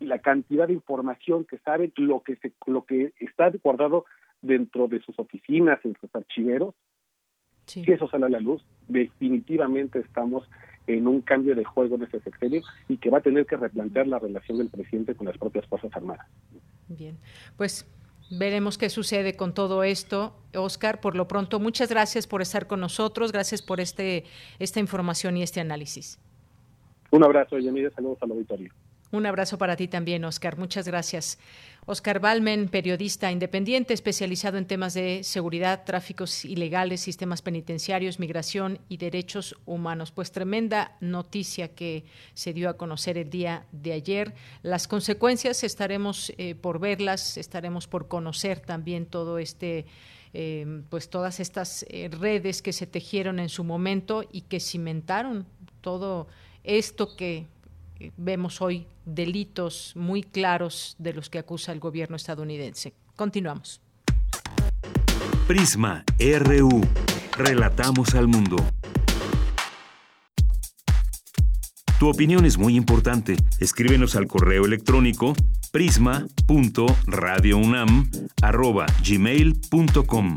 la cantidad de información que saben, lo que se, lo que está guardado dentro de sus oficinas, en sus archiveros, si eso sale a la luz, definitivamente estamos en un cambio de juego en ese sexenio y que va a tener que replantear la relación del presidente con las propias Fuerzas Armadas. Bien, pues veremos qué sucede con todo esto. Oscar, por lo pronto, muchas gracias por estar con nosotros, gracias por este esta información y este análisis. Un abrazo, Yamida, saludos al auditorio. Un abrazo para ti también, Oscar. Muchas gracias. Oscar Balmen, periodista independiente especializado en temas de seguridad, tráficos ilegales, sistemas penitenciarios, migración y derechos humanos. Pues tremenda noticia que se dio a conocer el día de ayer. Las consecuencias estaremos eh, por verlas, estaremos por conocer también todo este. Eh, pues todas estas eh, redes que se tejieron en su momento y que cimentaron todo esto que vemos hoy delitos muy claros de los que acusa el gobierno estadounidense. Continuamos. Prisma RU. Relatamos al mundo. Tu opinión es muy importante. Escríbenos al correo electrónico prisma.radiounam@gmail.com.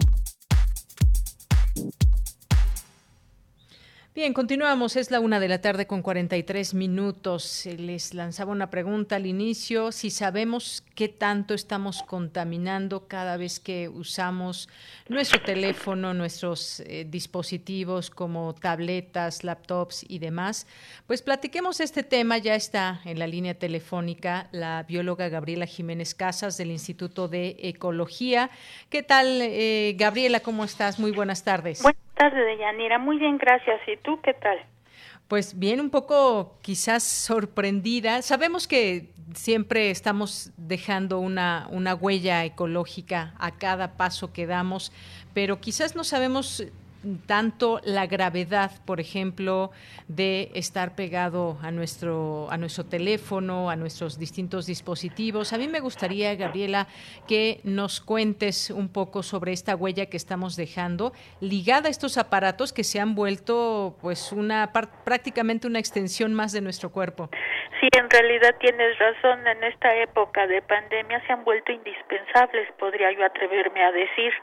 Bien, continuamos. Es la una de la tarde con 43 minutos. Les lanzaba una pregunta al inicio. Si sabemos qué tanto estamos contaminando cada vez que usamos nuestro teléfono, nuestros eh, dispositivos como tabletas, laptops y demás, pues platiquemos este tema. Ya está en la línea telefónica la bióloga Gabriela Jiménez Casas del Instituto de Ecología. ¿Qué tal, eh, Gabriela? ¿Cómo estás? Muy buenas tardes tardes, Deyanira. Muy bien, gracias. ¿Y tú qué tal? Pues bien, un poco quizás sorprendida. Sabemos que siempre estamos dejando una, una huella ecológica a cada paso que damos, pero quizás no sabemos tanto la gravedad, por ejemplo, de estar pegado a nuestro, a nuestro teléfono, a nuestros distintos dispositivos. A mí me gustaría, Gabriela, que nos cuentes un poco sobre esta huella que estamos dejando ligada a estos aparatos que se han vuelto pues una prácticamente una extensión más de nuestro cuerpo. Sí, en realidad tienes razón. En esta época de pandemia se han vuelto indispensables, podría yo atreverme a decir.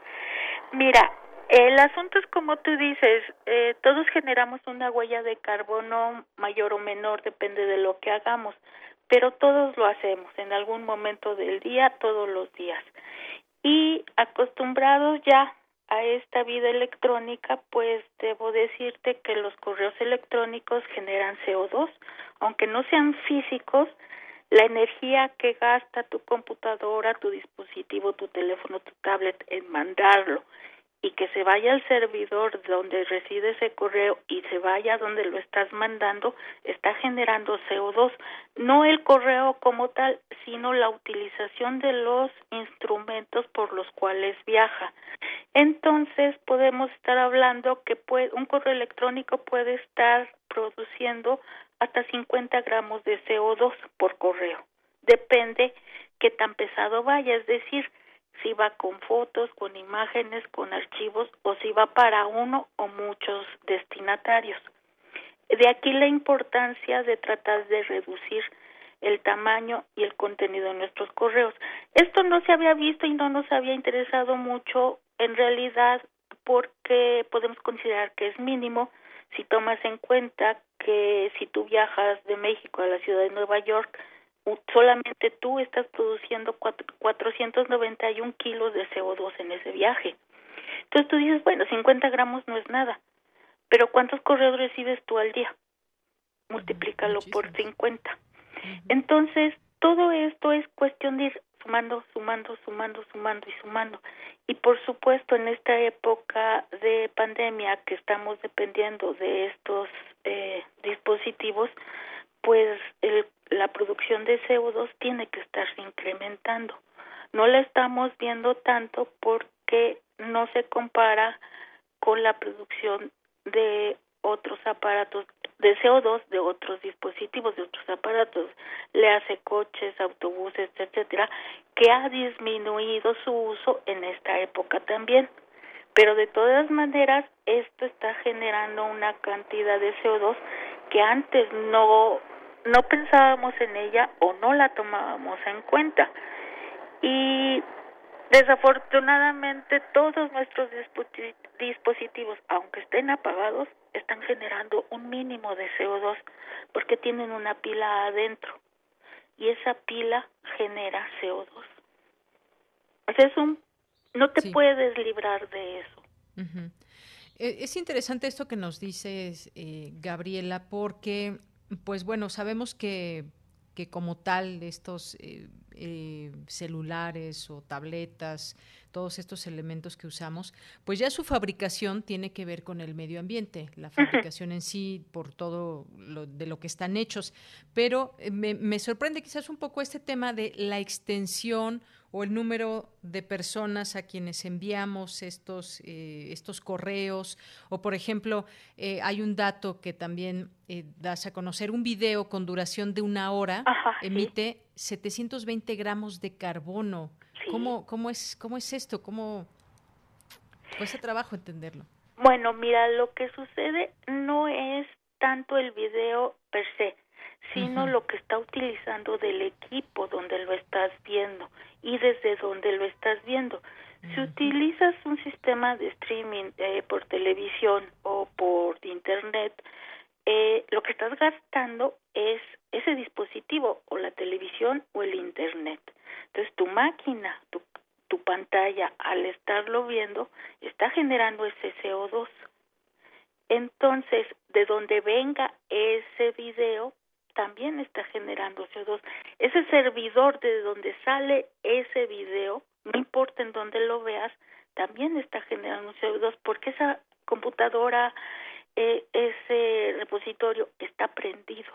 Mira, el asunto es como tú dices, eh, todos generamos una huella de carbono mayor o menor, depende de lo que hagamos, pero todos lo hacemos en algún momento del día, todos los días. Y acostumbrados ya a esta vida electrónica, pues debo decirte que los correos electrónicos generan CO2, aunque no sean físicos, la energía que gasta tu computadora, tu dispositivo, tu teléfono, tu tablet en mandarlo y que se vaya al servidor donde reside ese correo y se vaya donde lo estás mandando, está generando CO2. No el correo como tal, sino la utilización de los instrumentos por los cuales viaja. Entonces podemos estar hablando que puede, un correo electrónico puede estar produciendo hasta 50 gramos de CO2 por correo. Depende qué tan pesado vaya, es decir, si va con fotos, con imágenes, con archivos o si va para uno o muchos destinatarios. De aquí la importancia de tratar de reducir el tamaño y el contenido de nuestros correos. Esto no se había visto y no nos había interesado mucho en realidad porque podemos considerar que es mínimo si tomas en cuenta que si tú viajas de México a la ciudad de Nueva York, solamente tú estás produciendo 491 kilos de CO2 en ese viaje. Entonces tú dices, bueno, 50 gramos no es nada, pero ¿cuántos correos recibes tú al día? Multiplícalo por 50. Entonces, todo esto es cuestión de ir sumando, sumando, sumando, sumando y sumando. Y por supuesto, en esta época de pandemia que estamos dependiendo de estos eh, dispositivos, pues el la producción de CO2 tiene que estarse incrementando. No la estamos viendo tanto porque no se compara con la producción de otros aparatos de CO2 de otros dispositivos, de otros aparatos, le hace coches, autobuses, etcétera, que ha disminuido su uso en esta época también. Pero de todas maneras, esto está generando una cantidad de CO2 que antes no no pensábamos en ella o no la tomábamos en cuenta. Y desafortunadamente todos nuestros dispositivos, aunque estén apagados, están generando un mínimo de CO2 porque tienen una pila adentro y esa pila genera CO2. es un no te puedes librar de eso. E, es interesante esto que nos dices, eh, Gabriela, porque pues bueno, sabemos que, que como tal estos eh, eh, celulares o tabletas, todos estos elementos que usamos, pues ya su fabricación tiene que ver con el medio ambiente, la fabricación en sí, por todo lo, de lo que están hechos. Pero eh, me, me sorprende quizás un poco este tema de la extensión o el número de personas a quienes enviamos estos, eh, estos correos, o por ejemplo, eh, hay un dato que también eh, das a conocer, un video con duración de una hora emite 720 gramos de carbono. ¿Cómo, cómo, es, ¿Cómo es esto? ¿Cómo cuesta trabajo entenderlo? Bueno, mira, lo que sucede no es tanto el video per se, sino lo que está utilizando del equipo donde lo estás viendo y desde donde lo estás viendo. Si utilizas un sistema de streaming eh, por televisión o por internet, eh, lo que estás gastando es ese dispositivo o la televisión o el internet. Entonces tu máquina, tu, tu pantalla, al estarlo viendo, está generando ese CO2. Entonces, de donde venga ese video, también está generando CO2. Ese servidor de donde sale ese video, no importa en dónde lo veas, también está generando CO2 porque esa computadora, eh, ese repositorio está prendido.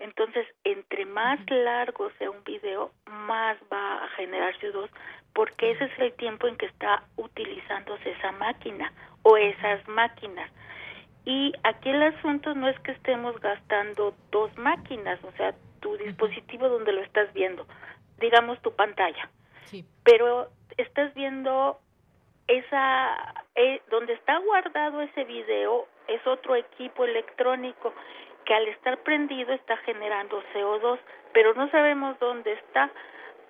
Entonces, entre más largo sea un video, más va a generar CO2 porque ese es el tiempo en que está utilizándose esa máquina o esas máquinas. Y aquí el asunto no es que estemos gastando dos máquinas, o sea, tu dispositivo donde lo estás viendo, digamos tu pantalla. Sí. Pero estás viendo esa, eh, donde está guardado ese video, es otro equipo electrónico que al estar prendido está generando CO2, pero no sabemos dónde está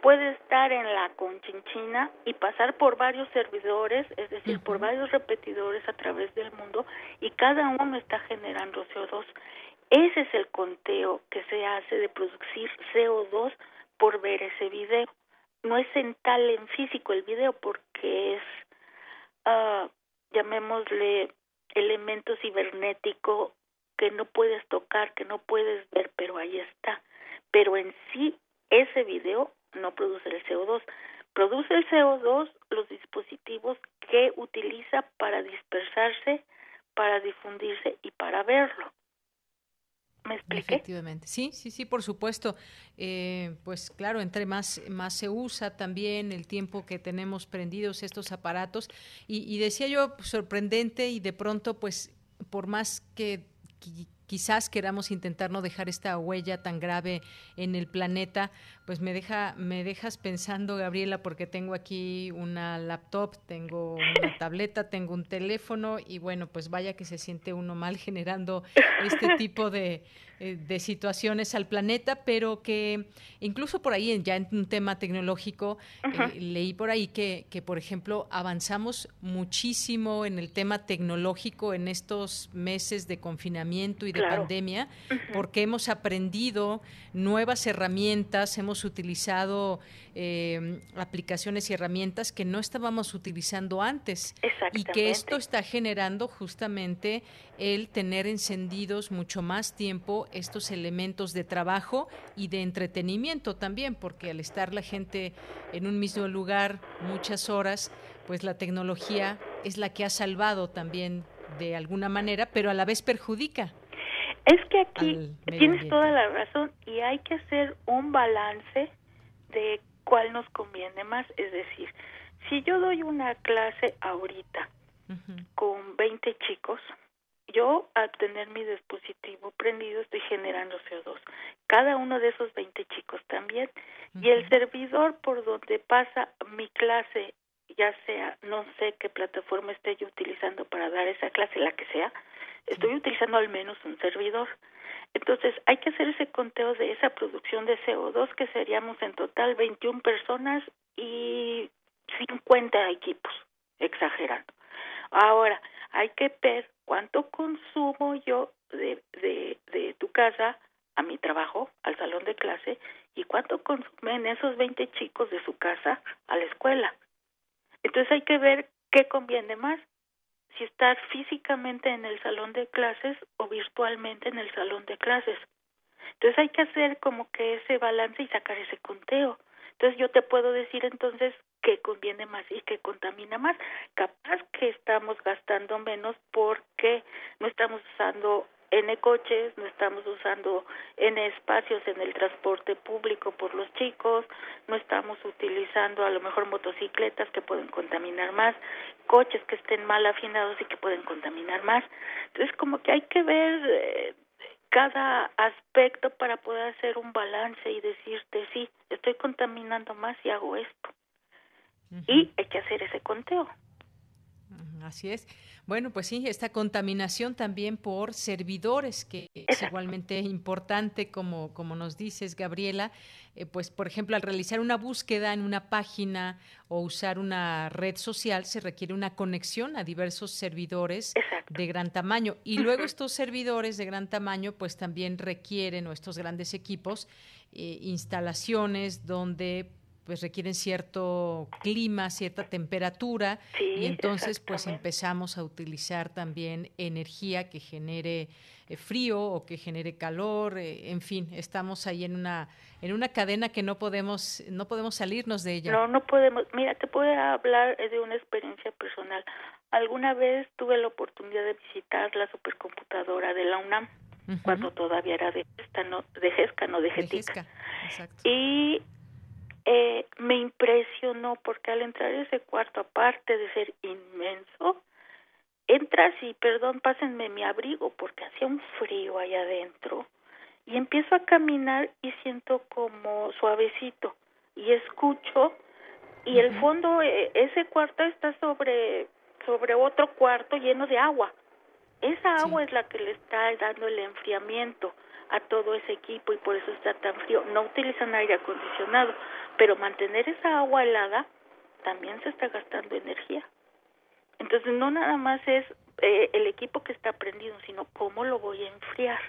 puede estar en la conchinchina y pasar por varios servidores, es decir, por varios repetidores a través del mundo y cada uno está generando CO2. Ese es el conteo que se hace de producir CO2 por ver ese video. No es en tal en físico el video porque es uh, llamémosle, elemento cibernético que no puedes tocar, que no puedes ver, pero ahí está. Pero en sí, ese video no produce el CO2. Produce el CO2 los dispositivos que utiliza para dispersarse, para difundirse y para verlo. ¿Me expliqué? Efectivamente, sí, sí, sí, por supuesto. Eh, pues claro, entre más, más se usa también el tiempo que tenemos prendidos estos aparatos. Y, y decía yo, sorprendente y de pronto, pues, por más que quizás queramos intentar no dejar esta huella tan grave en el planeta, pues me deja me dejas pensando Gabriela porque tengo aquí una laptop, tengo una tableta, tengo un teléfono y bueno, pues vaya que se siente uno mal generando este [LAUGHS] tipo de eh, de situaciones al planeta, pero que incluso por ahí, ya en un tema tecnológico, eh, leí por ahí que, que, por ejemplo, avanzamos muchísimo en el tema tecnológico en estos meses de confinamiento y de pandemia, porque hemos aprendido nuevas herramientas, hemos utilizado eh, aplicaciones y herramientas que no estábamos utilizando antes y que esto está generando justamente el tener encendidos mucho más tiempo estos elementos de trabajo y de entretenimiento también, porque al estar la gente en un mismo lugar muchas horas, pues la tecnología es la que ha salvado también de alguna manera, pero a la vez perjudica. Es que aquí tienes toda la razón y hay que hacer un balance de cuál nos conviene más. Es decir, si yo doy una clase ahorita con 20 chicos, yo al tener mi dispositivo prendido estoy generando CO2. Cada uno de esos 20 chicos también. Y el servidor por donde pasa mi clase, ya sea, no sé qué plataforma esté yo utilizando para dar esa clase, la que sea, estoy utilizando al menos un servidor. Entonces hay que hacer ese conteo de esa producción de CO2 que seríamos en total 21 personas y 50 equipos, exagerando. Ahora, hay que ver cuánto consumo yo de, de, de tu casa a mi trabajo, al salón de clase, y cuánto consumen esos 20 chicos de su casa a la escuela. Entonces hay que ver qué conviene más, si estar físicamente en el salón de clases o virtualmente en el salón de clases. Entonces hay que hacer como que ese balance y sacar ese conteo. Entonces yo te puedo decir entonces que conviene más y que contamina más. Capaz que estamos gastando menos porque no estamos usando N coches, no estamos usando N espacios en el transporte público por los chicos, no estamos utilizando a lo mejor motocicletas que pueden contaminar más, coches que estén mal afinados y que pueden contaminar más. Entonces, como que hay que ver eh, cada aspecto para poder hacer un balance y decirte, sí, estoy contaminando más y hago esto. Y hay que hacer ese conteo. Así es. Bueno, pues sí, esta contaminación también por servidores, que es igualmente importante, como, como nos dices, Gabriela. Eh, pues, por ejemplo, al realizar una búsqueda en una página o usar una red social, se requiere una conexión a diversos servidores de gran tamaño. Y luego estos servidores de gran tamaño, pues también requieren, o estos grandes equipos, eh, instalaciones donde pues requieren cierto clima, cierta temperatura y entonces pues empezamos a utilizar también energía que genere eh, frío o que genere calor, eh, en fin, estamos ahí en una en una cadena que no podemos no podemos salirnos de ella. No, no podemos. Mira, te puedo hablar de una experiencia personal. Alguna vez tuve la oportunidad de visitar la supercomputadora de la UNAM cuando todavía era de esta no de GESCA, no de GETICA. Y eh, me impresionó porque al entrar a ese cuarto, aparte de ser inmenso, entras y, perdón, pásenme mi abrigo porque hacía un frío allá adentro y empiezo a caminar y siento como suavecito y escucho y el fondo eh, ese cuarto está sobre sobre otro cuarto lleno de agua. Esa agua es la que le está dando el enfriamiento a todo ese equipo y por eso está tan frío. No utilizan aire acondicionado pero mantener esa agua helada también se está gastando energía. Entonces no nada más es eh, el equipo que está prendido, sino cómo lo voy a enfriar.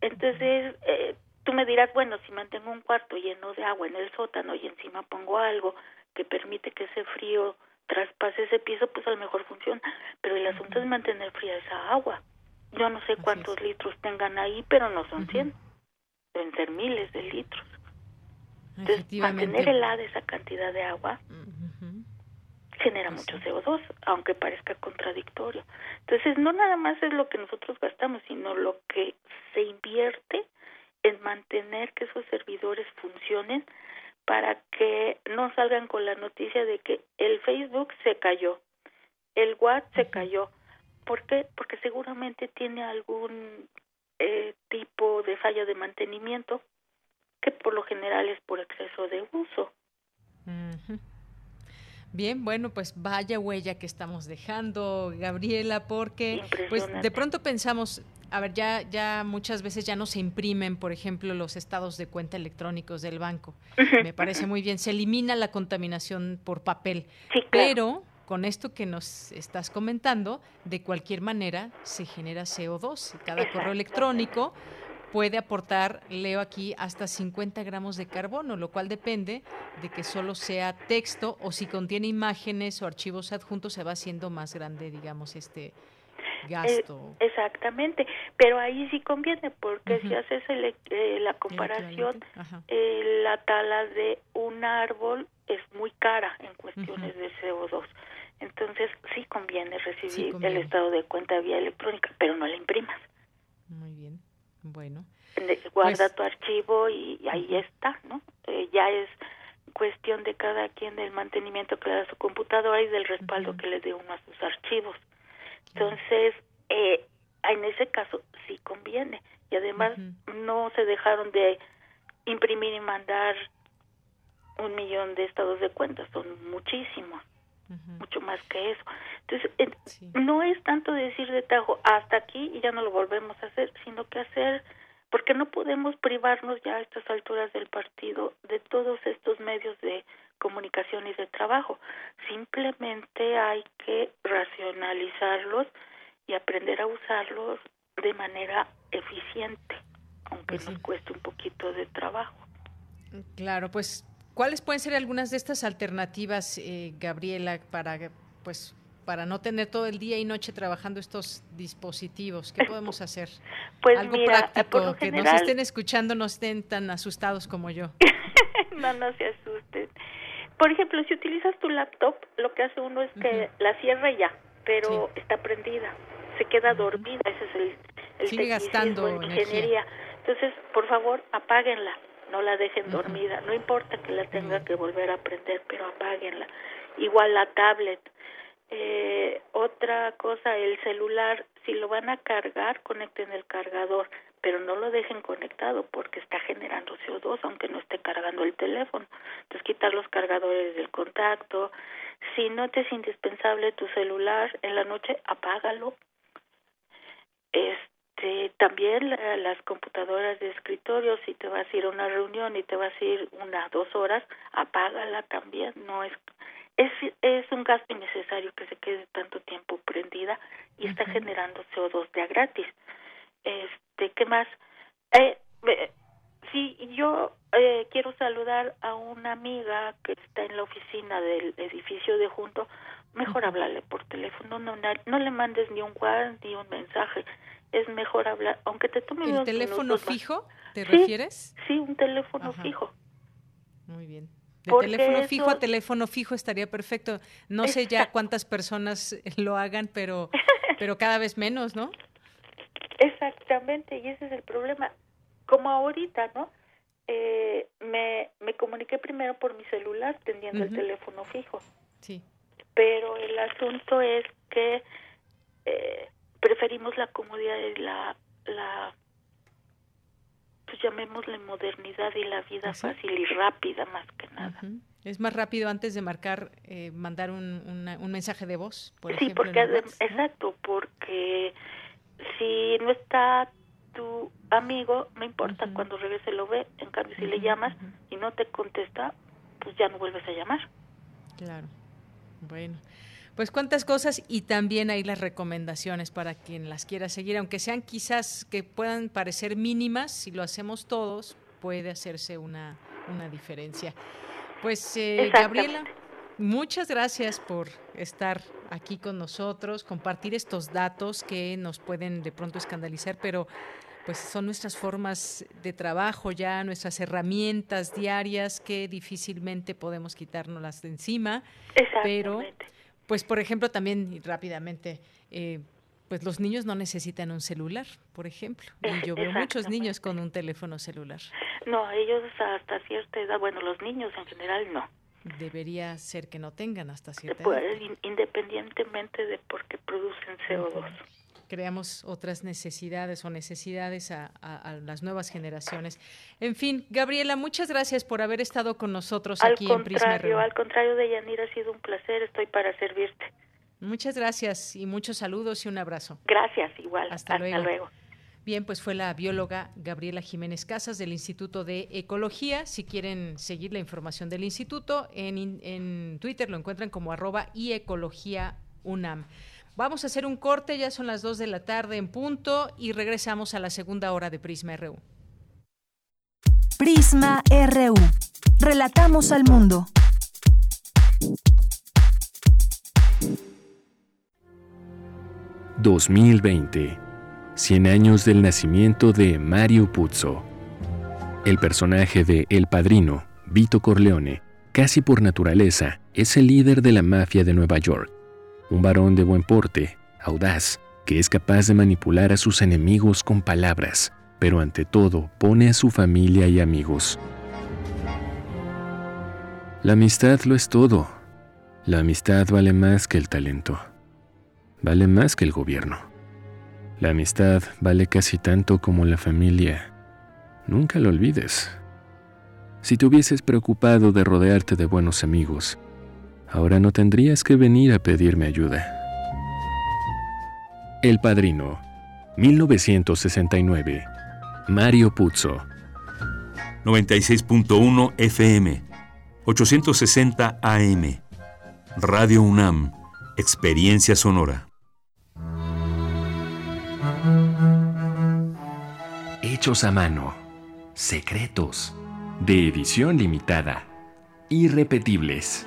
Entonces eh, tú me dirás, bueno, si mantengo un cuarto lleno de agua en el sótano y encima pongo algo que permite que ese frío traspase ese piso, pues a lo mejor funciona. Pero el asunto es mantener fría esa agua. Yo no sé cuántos litros tengan ahí, pero no son 100. Deben ser miles de litros. Entonces, mantener helada esa cantidad de agua genera pues mucho CO2, aunque parezca contradictorio. Entonces, no nada más es lo que nosotros gastamos, sino lo que se invierte en mantener que esos servidores funcionen para que no salgan con la noticia de que el Facebook se cayó, el WhatsApp se cayó. ¿Por qué? Porque seguramente tiene algún eh, tipo de falla de mantenimiento que por lo general es por exceso de uso. Bien, bueno, pues vaya huella que estamos dejando, Gabriela, porque pues de pronto pensamos, a ver, ya ya muchas veces ya no se imprimen, por ejemplo, los estados de cuenta electrónicos del banco. Me parece muy bien, se elimina la contaminación por papel. Pero con esto que nos estás comentando, de cualquier manera se genera CO2 cada correo electrónico puede aportar, leo aquí, hasta 50 gramos de carbono, lo cual depende de que solo sea texto o si contiene imágenes o archivos adjuntos se va haciendo más grande, digamos, este gasto. exactamente, pero ahí sí conviene porque si haces eh, la comparación, eh, la tala de un árbol es muy cara en cuestiones de CO2. Entonces sí conviene recibir el estado de cuenta vía electrónica, pero no la imprimas. Muy bien. Bueno. Guarda pues tu archivo y, ahí está, ¿no? Eh, ya es cuestión de cada quien del mantenimiento que le da su computadora y del respaldo que le dé uno a sus archivos. Entonces, eh, en ese caso sí conviene. Y además no se dejaron de imprimir y mandar un millón de estados de cuenta, son muchísimos, mucho más que eso. Entonces, no es tanto decir de tajo hasta aquí y ya no lo volvemos a hacer, sino que hacer, porque no podemos privarnos ya a estas alturas del partido de todos estos medios de comunicación y de trabajo. Simplemente hay que racionalizarlos y aprender a usarlos de manera eficiente, aunque pues nos cueste un poquito de trabajo. Claro, pues ¿cuáles pueden ser algunas de estas alternativas, eh, Gabriela, para pues para no tener todo el día y noche trabajando estos dispositivos? ¿Qué podemos hacer? [LAUGHS] Pues Algo mira, práctico, que nos estén escuchando, no estén tan asustados como yo. [LAUGHS] no, no se asusten. Por ejemplo, si utilizas tu laptop, lo que hace uno es que la cierra ya, pero está prendida, se queda dormida, ese es el, el Sigue gastando ingeniería. Entonces, por favor, apáguenla, no la dejen dormida, no importa que la tenga que volver a prender, pero apáguenla. Igual la tablet, eh, otra cosa, el celular, si lo van a cargar, conecten el cargador, pero no lo dejen conectado porque está generando CO2 aunque no esté cargando el teléfono. Entonces quitar los cargadores del contacto. Si no te es indispensable tu celular en la noche, apágalo. Este, también las computadoras de escritorio, si te vas a ir a una reunión y te vas a ir una dos horas, apágala también. No es es, es un gasto innecesario que se quede tanto tiempo prendida y está generando CO2 de a gratis. Este, ¿qué más? Eh, sí, yo eh, quiero saludar a una amiga que está en la oficina del edificio de junto, mejor hablarle por teléfono, no, no, le mandes ni un WhatsApp ni un mensaje, es mejor hablar, aunque te tome ¿El teléfono fijo, te refieres? Sí, un teléfono fijo. Muy bien. De teléfono fijo a teléfono fijo estaría perfecto. No sé ya cuántas personas lo hagan, pero, [LAUGHS] pero cada vez menos, ¿no? Exactamente, y ese es el problema. Como ahorita, ¿no? Eh, me, me comuniqué primero por mi celular tendiendo el teléfono fijo. Sí. Pero el asunto es que eh, preferimos la comodidad de la, la pues llamémosle modernidad y la vida fácil y rápida más que nada. Es más rápido antes de marcar, eh, mandar un, un, mensaje de voz, por sí, ejemplo. porque exacto, porque si no está tu amigo, no importa, cuando regrese lo ve, en cambio si le llamas y no te contesta, pues ya no vuelves a llamar. Claro. Bueno, pues cuántas cosas y también hay las recomendaciones para quien las quiera seguir, aunque sean quizás que puedan parecer mínimas, si lo hacemos todos puede hacerse una, una diferencia. Pues eh, Gabriela, Muchas gracias por estar aquí con nosotros, compartir estos datos que nos pueden de pronto escandalizar, pero pues son nuestras formas de trabajo ya, nuestras herramientas diarias que difícilmente podemos quitárnoslas de encima. Pero, pues por ejemplo, también rápidamente, eh, pues los niños no necesitan un celular, por ejemplo. Y [LAUGHS] yo veo muchos niños con un teléfono celular. No, ellos hasta cierta edad, bueno, los niños en general no. Debería ser que no tengan hasta cierta pues, edad. Independientemente de por qué producen CO2 creamos otras necesidades o necesidades a, las nuevas generaciones. En fin, Gabriela, muchas gracias por haber estado con nosotros aquí en Prisma RU. Al contrario de Yanira, ha sido un placer, estoy para servirte. Muchas gracias y muchos saludos y un abrazo. Gracias, igual. Hasta, luego. Bien, pues fue la bióloga Gabriela Jiménez Casas del Instituto de Ecología. Si quieren seguir la información del instituto, en, en Twitter lo encuentran como arroba y ecología UNAM. Vamos a hacer un corte, ya son las 2 de la tarde en punto y regresamos a la segunda hora de Prisma RU. Prisma RU. Relatamos al mundo. ...2020... ...100 años del nacimiento de Mario Puzo... ...el personaje de El Padrino... ...Vito Corleone... ...casi por naturaleza... ...es el líder de la mafia de Nueva York un varón de buen porte, audaz, que es capaz de manipular a sus enemigos con palabras, pero ante todo pone a su familia y amigos. La amistad lo es todo. La amistad vale más que el talento. Vale más que el gobierno. La amistad vale casi tanto como la familia. Nunca lo olvides. Si te hubieses preocupado de rodearte de buenos amigos, Ahora no tendrías que venir a pedirme ayuda. El Padrino, 1969. Mario Puzo. 96.1 FM, 860 AM. Radio UNAM, Experiencia Sonora. Hechos a mano, secretos, de edición limitada, irrepetibles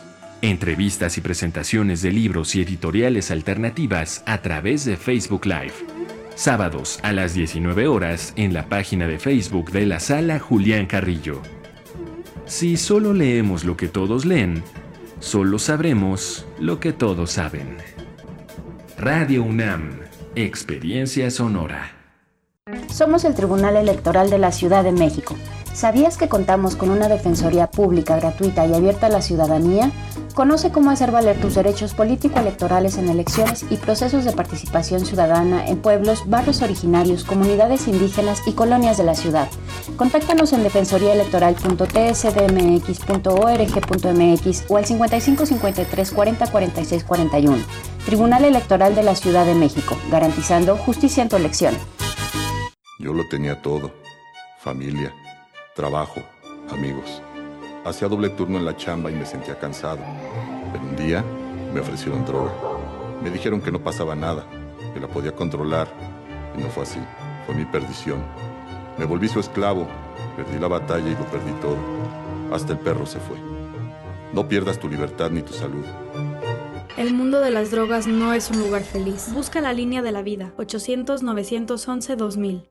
Entrevistas y presentaciones de libros y editoriales alternativas a través de Facebook Live. Sábados a las 19 horas en la página de Facebook de la sala Julián Carrillo. Si solo leemos lo que todos leen, solo sabremos lo que todos saben. Radio UNAM, Experiencia Sonora. Somos el Tribunal Electoral de la Ciudad de México. ¿Sabías que contamos con una defensoría pública, gratuita y abierta a la ciudadanía? Conoce cómo hacer valer tus derechos político-electorales en elecciones y procesos de participación ciudadana en pueblos, barrios originarios, comunidades indígenas y colonias de la ciudad. Contáctanos en defensoriaelectoral.tsdmx.org.mx o al 55 53 40 46 41. Tribunal Electoral de la Ciudad de México, garantizando justicia en tu elección. Yo lo tenía todo. Familia, trabajo, amigos. Hacía doble turno en la chamba y me sentía cansado. Pero un día me ofrecieron droga. Me dijeron que no pasaba nada, que la podía controlar. Y no fue así. Fue mi perdición. Me volví su esclavo. Perdí la batalla y lo perdí todo. Hasta el perro se fue. No pierdas tu libertad ni tu salud. El mundo de las drogas no es un lugar feliz. Busca la línea de la vida. 800-911-2000.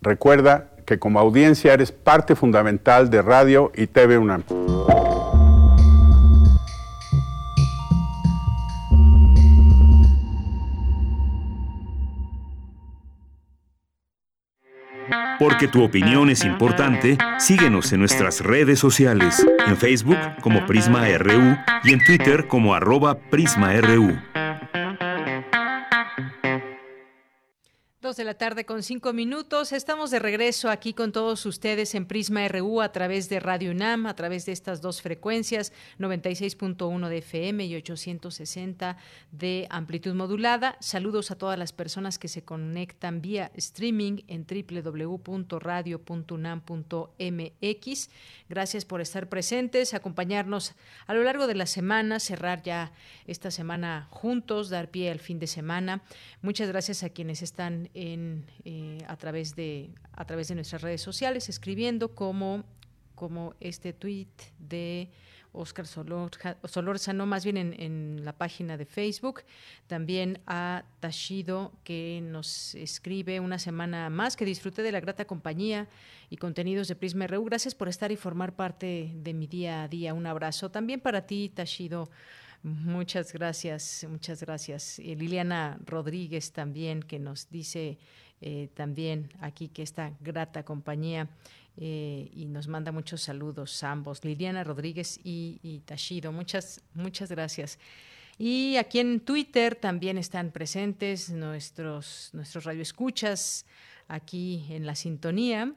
Recuerda que como audiencia eres parte fundamental de Radio y TV UNAM. Porque tu opinión es importante, síguenos en nuestras redes sociales, en Facebook como Prisma RU y en Twitter como arroba PrismaRU. De la tarde con cinco minutos. Estamos de regreso aquí con todos ustedes en Prisma RU a través de Radio UNAM, a través de estas dos frecuencias, 96.1 de FM y 860 de amplitud modulada. Saludos a todas las personas que se conectan vía streaming en www.radio.unam.mx. Gracias por estar presentes, acompañarnos a lo largo de la semana, cerrar ya esta semana juntos, dar pie al fin de semana. Muchas gracias a quienes están eh, a, través de, a través de nuestras redes sociales, escribiendo como, como este tweet de Oscar Solórzano, más bien en, la página de Facebook. También a Tashido, que nos escribe una semana más, que disfrute de la grata compañía y contenidos de Prisma RU. Gracias por estar y formar parte de mi día a día. Un abrazo. También para ti, Tashido. Muchas gracias, muchas gracias. Liliana Rodríguez también, que nos dice eh, también aquí que esta grata compañía eh, y nos manda muchos saludos ambos, Liliana Rodríguez y, y Tashido. Muchas, muchas gracias. Y aquí en Twitter también están presentes nuestros, nuestros radioescuchas aquí en la sintonía.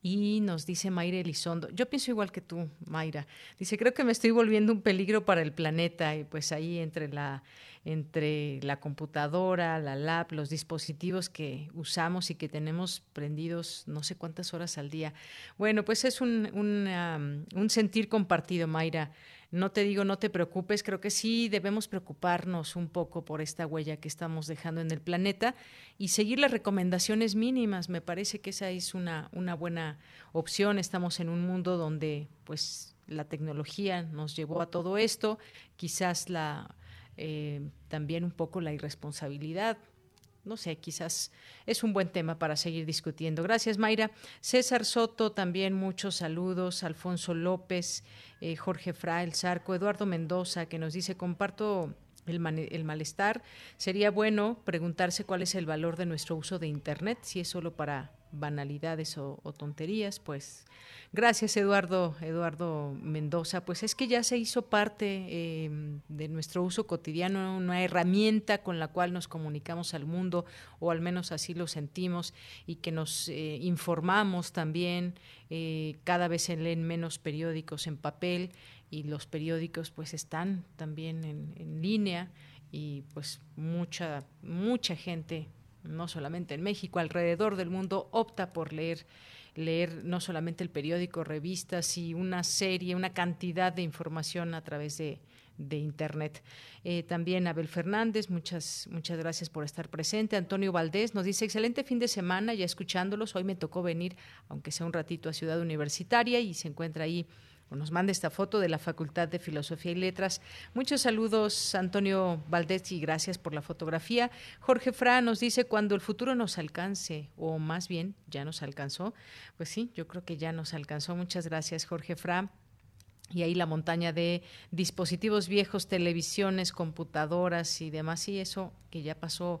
Y nos dice Mayra Elizondo, yo pienso igual que tú, Mayra. Dice, creo que me estoy volviendo un peligro para el planeta y pues ahí entre la, entre la computadora, la lab, los dispositivos que usamos y que tenemos prendidos no sé cuántas horas al día. Bueno, pues es un, un, sentir compartido, Mayra. No te digo, no te preocupes, creo que sí debemos preocuparnos un poco por esta huella que estamos dejando en el planeta y seguir las recomendaciones mínimas. Me parece que esa es una, una buena opción. Estamos en un mundo donde pues la tecnología nos llevó a todo esto, quizás la eh, también un poco la irresponsabilidad no sé, quizás es un buen tema para seguir discutiendo. Gracias, Mayra. César Soto, también muchos saludos. Alfonso López, eh, Jorge Fra, El Zarco, Eduardo Mendoza, que nos dice, comparto el, malestar. Sería bueno preguntarse cuál es el valor de nuestro uso de Internet, si es solo para banalidades o, tonterías, pues gracias Eduardo, Eduardo Mendoza, pues es que ya se hizo parte em, de nuestro uso cotidiano, una herramienta con la cual nos comunicamos al mundo, o al menos así lo sentimos, y que nos eh, informamos también, eh, cada vez se leen menos periódicos en papel, y los periódicos pues están también en, en línea, y pues mucha, mucha gente no solamente en México, alrededor del mundo, opta por leer leer no solamente el periódico, revistas y una serie, una cantidad de información a través de, Internet. Eh, también Abel Fernández, muchas, muchas gracias por estar presente. Antonio Valdés nos dice, excelente fin de semana, ya escuchándolos. Hoy me tocó venir, aunque sea un ratito, a Ciudad Universitaria y se encuentra ahí nos manda esta foto de la Facultad de Filosofía y Letras. Muchos saludos, Antonio Valdés, y gracias por la fotografía. Jorge Fra nos dice, cuando el futuro nos alcance, o más bien, ya nos alcanzó. Pues sí, yo creo que ya nos alcanzó. Muchas gracias, Jorge Fra. Y ahí la montaña de dispositivos viejos, televisiones, computadoras y demás, y eso que ya pasó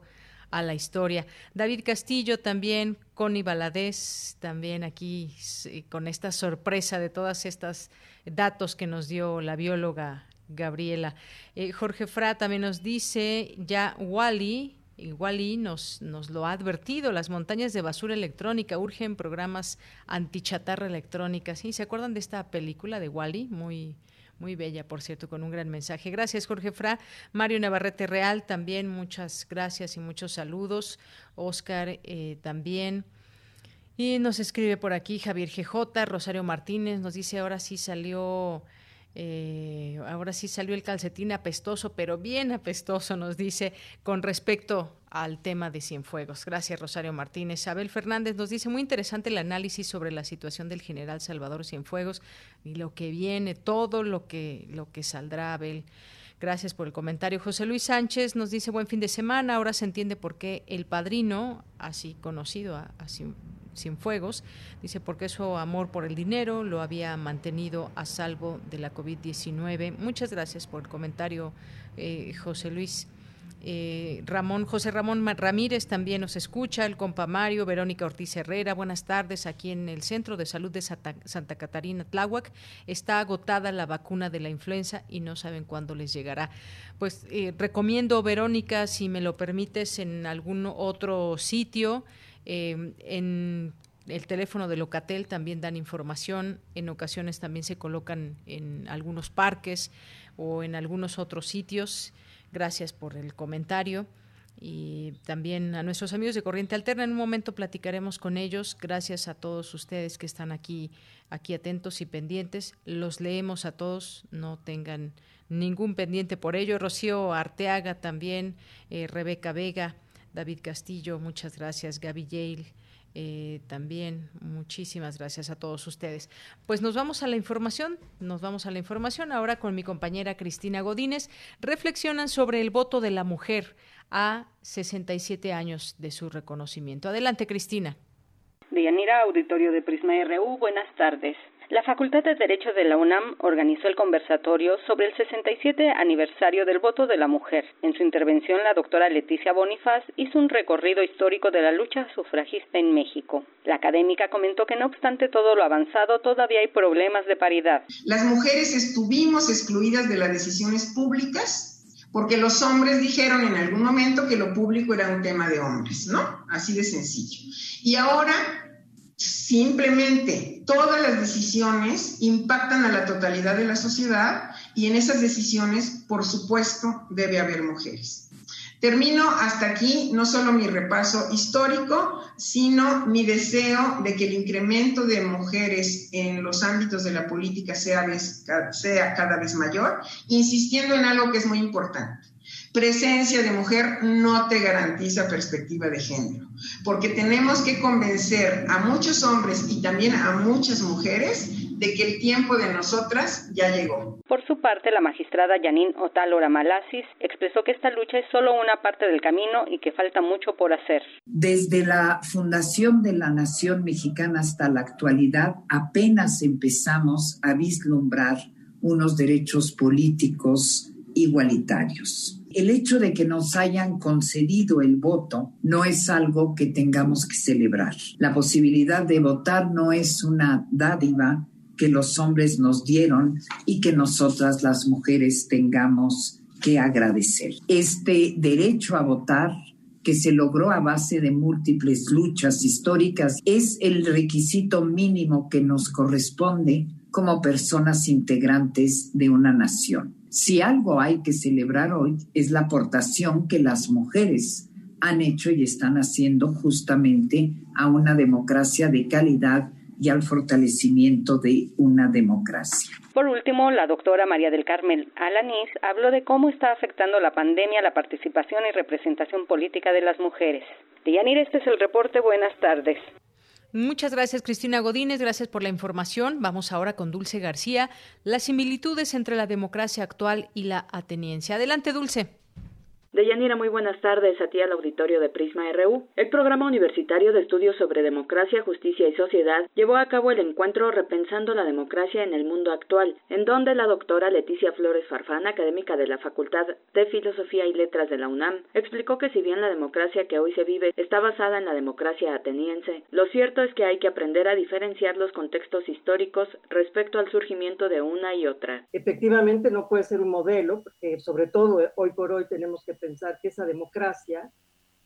a la historia. David Castillo también, Connie Baladés también aquí con esta sorpresa de todas estas datos que nos dio la bióloga Gabriela. Eh, Jorge Fra también nos dice, ya Wally, Wally nos, nos lo ha advertido, las montañas de basura electrónica urgen programas antichatarra electrónica. ¿Sí? ¿Se acuerdan de esta película de Wally? Muy, muy bella, por cierto, con un gran mensaje. Gracias, Jorge Fra. Mario Navarrete Real, también muchas gracias y muchos saludos. Oscar, eh, también. Y nos escribe por aquí Javier GJ, Rosario Martínez, nos dice ahora sí salió Eh, ahora sí salió el calcetín apestoso, pero bien apestoso, nos dice, con respecto al tema de Cienfuegos. Gracias, Rosario Martínez. Abel Fernández nos dice, muy interesante el análisis sobre la situación del general Salvador Cienfuegos y lo que viene, todo lo que, lo que saldrá, Abel. Gracias por el comentario. José Luis Sánchez nos dice buen fin de semana. Ahora se entiende por qué el padrino, así conocido a, Cienfuegos, dice porque su amor por el dinero lo había mantenido a salvo de la COVID-19. Muchas gracias por el comentario, eh, José Luis. Eh, Ramón, José Ramón Ramírez también nos escucha, el compa Mario, Verónica Ortiz Herrera, buenas tardes, aquí en el Centro de Salud de Santa, Catarina, Tláhuac, está agotada la vacuna de la influenza y no saben cuándo les llegará. Pues eh, recomiendo, Verónica, si me lo permites, en algún otro sitio, eh, en el teléfono de Locatel también dan información, en ocasiones también se colocan en algunos parques o en algunos otros sitios. Gracias por el comentario y también a nuestros amigos de Corriente Alterna. En un momento platicaremos con ellos. Gracias a todos ustedes que están aquí, aquí atentos y pendientes. Los leemos a todos, no tengan ningún pendiente por ello. Rocío Arteaga también, eh, Rebeca Vega, David Castillo, muchas gracias. Gaby Yale. Eh, también muchísimas gracias a todos ustedes. Pues nos vamos a la información, nos vamos a la información ahora con mi compañera Cristina Godínez. Reflexionan sobre el voto de la mujer a 67 años de su reconocimiento. Adelante, Cristina. Deyanira, auditorio de Prisma RU, buenas tardes. La Facultad de Derecho de la UNAM organizó el conversatorio sobre el 67 aniversario del voto de la mujer. En su intervención, la doctora Leticia Bonifaz hizo un recorrido histórico de la lucha sufragista en México. La académica comentó que no obstante todo lo avanzado, todavía hay problemas de paridad. Las mujeres estuvimos excluidas de las decisiones públicas porque los hombres dijeron en algún momento que lo público era un tema de hombres, ¿no? Así de sencillo. Y ahora Simplemente todas las decisiones impactan a la totalidad de la sociedad y en esas decisiones, por supuesto, debe haber mujeres. Termino hasta aquí no solo mi repaso histórico, sino mi deseo de que el incremento de mujeres en los ámbitos de la política sea, cada vez mayor, insistiendo en algo que es muy importante presencia de mujer no te garantiza perspectiva de género, porque tenemos que convencer a muchos hombres y también a muchas mujeres de que el tiempo de nosotras ya llegó. Por su parte, la magistrada Yanin Otálora Malasis expresó que esta lucha es solo una parte del camino y que falta mucho por hacer. Desde la fundación de la Nación Mexicana hasta la actualidad, apenas empezamos a vislumbrar unos derechos políticos igualitarios el hecho de que nos hayan concedido el voto no es algo que tengamos que celebrar. La posibilidad de votar no es una dádiva que los hombres nos dieron y que nosotras las mujeres tengamos que agradecer. Este derecho a votar que se logró a base de múltiples luchas históricas es el requisito mínimo que nos corresponde como personas integrantes de una nación. Si algo hay que celebrar hoy es la aportación que las mujeres han hecho y están haciendo justamente a una democracia de calidad y al fortalecimiento de una democracia. Por último, la doctora María del Carmen Alanís habló de cómo está afectando la pandemia la participación y representación política de las mujeres. Deyanir, este es el reporte. Buenas tardes. Muchas gracias, Cristina Godínez. Gracias por la información. Vamos ahora con Dulce García. Las similitudes entre la democracia actual y la ateniense. Adelante, Dulce. Deyanira, muy buenas tardes a ti al auditorio de Prisma RU. El Programa Universitario de Estudios sobre Democracia, Justicia y Sociedad llevó a cabo el encuentro Repensando la Democracia en el Mundo Actual, en donde la doctora Leticia Flores Farfán, académica de la Facultad de Filosofía y Letras de la UNAM, explicó que si bien la democracia que hoy se vive está basada en la democracia ateniense, lo cierto es que hay que aprender a diferenciar los contextos históricos respecto al surgimiento de una y otra. Efectivamente, no puede ser un modelo, porque sobre todo hoy por hoy tenemos que pensar que esa democracia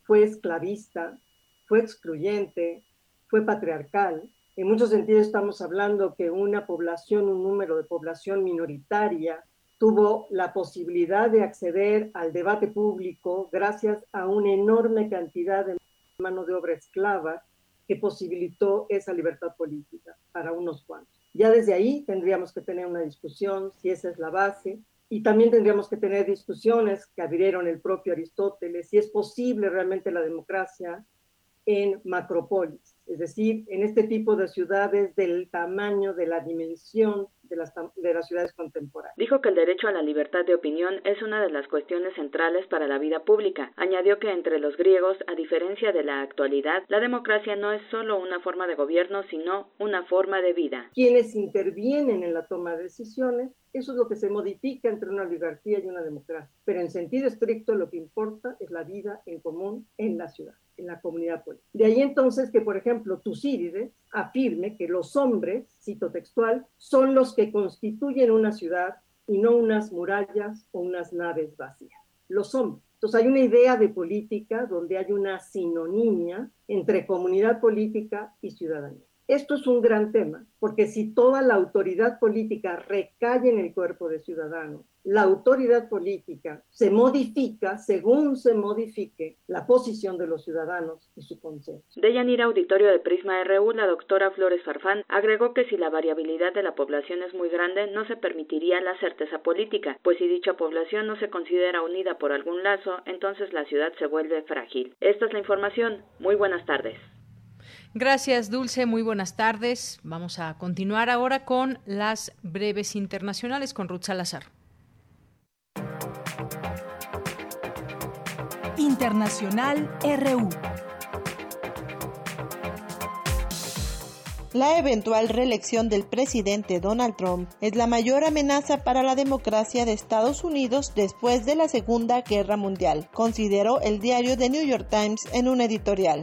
fue esclavista, fue excluyente, fue patriarcal. En muchos sentidos estamos hablando que una población, un número de población minoritaria, tuvo la posibilidad de acceder al debate público gracias a una enorme cantidad de mano de obra esclava que posibilitó esa libertad política para unos cuantos. Ya desde ahí tendríamos que tener una discusión si esa es la base y también tendríamos que tener discusiones que abrieron el propio Aristóteles, si es posible realmente la democracia en macrópolis, es decir, en este tipo de ciudades del tamaño, de la dimensión de las, de las ciudades contemporáneas. Dijo que el derecho a la libertad de opinión es una de las cuestiones centrales para la vida pública. Añadió que entre los griegos, a diferencia de la actualidad, la democracia no es solo una forma de gobierno, sino una forma de vida. Quienes intervienen en la toma de decisiones eso es lo que se modifica entre una oligarquía y una democracia. Pero en sentido estricto lo que importa es la vida en común en la ciudad, en la comunidad política. De ahí entonces que, por ejemplo, Tucídides afirme que los hombres, cito textual, son los que constituyen una ciudad y no unas murallas o unas naves vacías. Los hombres. Entonces hay una idea de política donde hay una sinonimia entre comunidad política y ciudadanía. Esto es un gran tema, porque si toda la autoridad política recae en el cuerpo de ciudadanos, la autoridad política se modifica según se modifique la posición de los ciudadanos y su consenso. De Yanira Auditorio de Prisma RU, la doctora Flores Farfán agregó que si la variabilidad de la población es muy grande, no se permitiría la certeza política, pues si dicha población no se considera unida por algún lazo, entonces la ciudad se vuelve frágil. Esta es la información. Muy buenas tardes. Gracias, Dulce. Muy buenas tardes. Vamos a continuar ahora con las breves internacionales con Ruth Salazar. Internacional RU. La eventual reelección del presidente Donald Trump es la mayor amenaza para la democracia de Estados Unidos después de la Segunda Guerra Mundial, consideró el diario The New York Times en un editorial.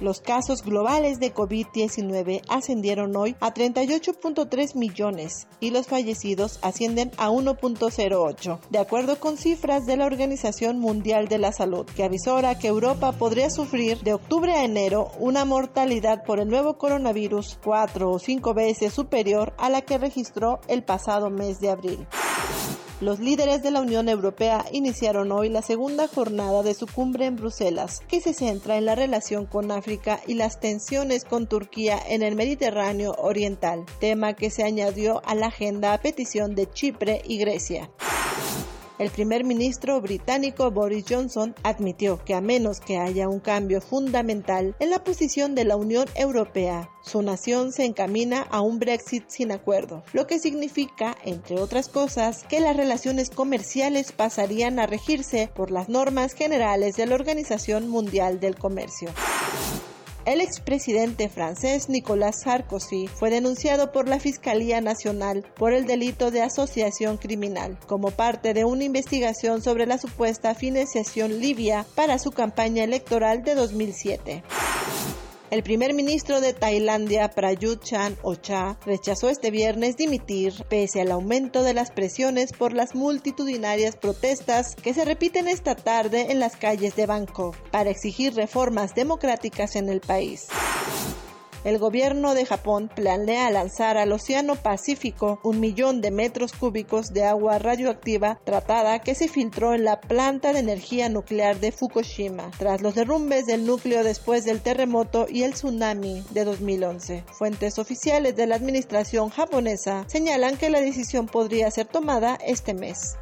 Los casos globales de COVID-19 ascendieron hoy a 38.3 millones y los fallecidos ascienden a 1.08, de acuerdo con cifras de la Organización Mundial de la Salud, que avisora que Europa podría sufrir de octubre a enero una mortalidad por el nuevo coronavirus cuatro o cinco veces superior a la que registró el pasado mes de abril. Los líderes de la Unión Europea iniciaron hoy la segunda jornada de su cumbre en Bruselas, que se centra en la relación con África y las tensiones con Turquía en el Mediterráneo Oriental, tema que se añadió a la agenda a petición de Chipre y Grecia. El primer ministro británico Boris Johnson admitió que a menos que haya un cambio fundamental en la posición de la Unión Europea, su nación se encamina a un Brexit sin acuerdo, lo que significa, entre otras cosas, que las relaciones comerciales pasarían a regirse por las normas generales de la Organización Mundial del Comercio. El expresidente francés Nicolas Sarkozy fue denunciado por la Fiscalía Nacional por el delito de asociación criminal, como parte de una investigación sobre la supuesta financiación libia para su campaña electoral de 2007. El primer ministro de Tailandia, Prayut Chan Ocha, rechazó este viernes dimitir pese al aumento de las presiones por las multitudinarias protestas que se repiten esta tarde en las calles de Bangkok para exigir reformas democráticas en el país el gobierno de Japón planea lanzar al Océano Pacífico un millón de metros cúbicos de agua radioactiva tratada que se filtró en la planta de energía nuclear de Fukushima tras los derrumbes del núcleo después del terremoto y el tsunami de 2011. Fuentes oficiales de la administración japonesa señalan que la decisión podría ser tomada este mes.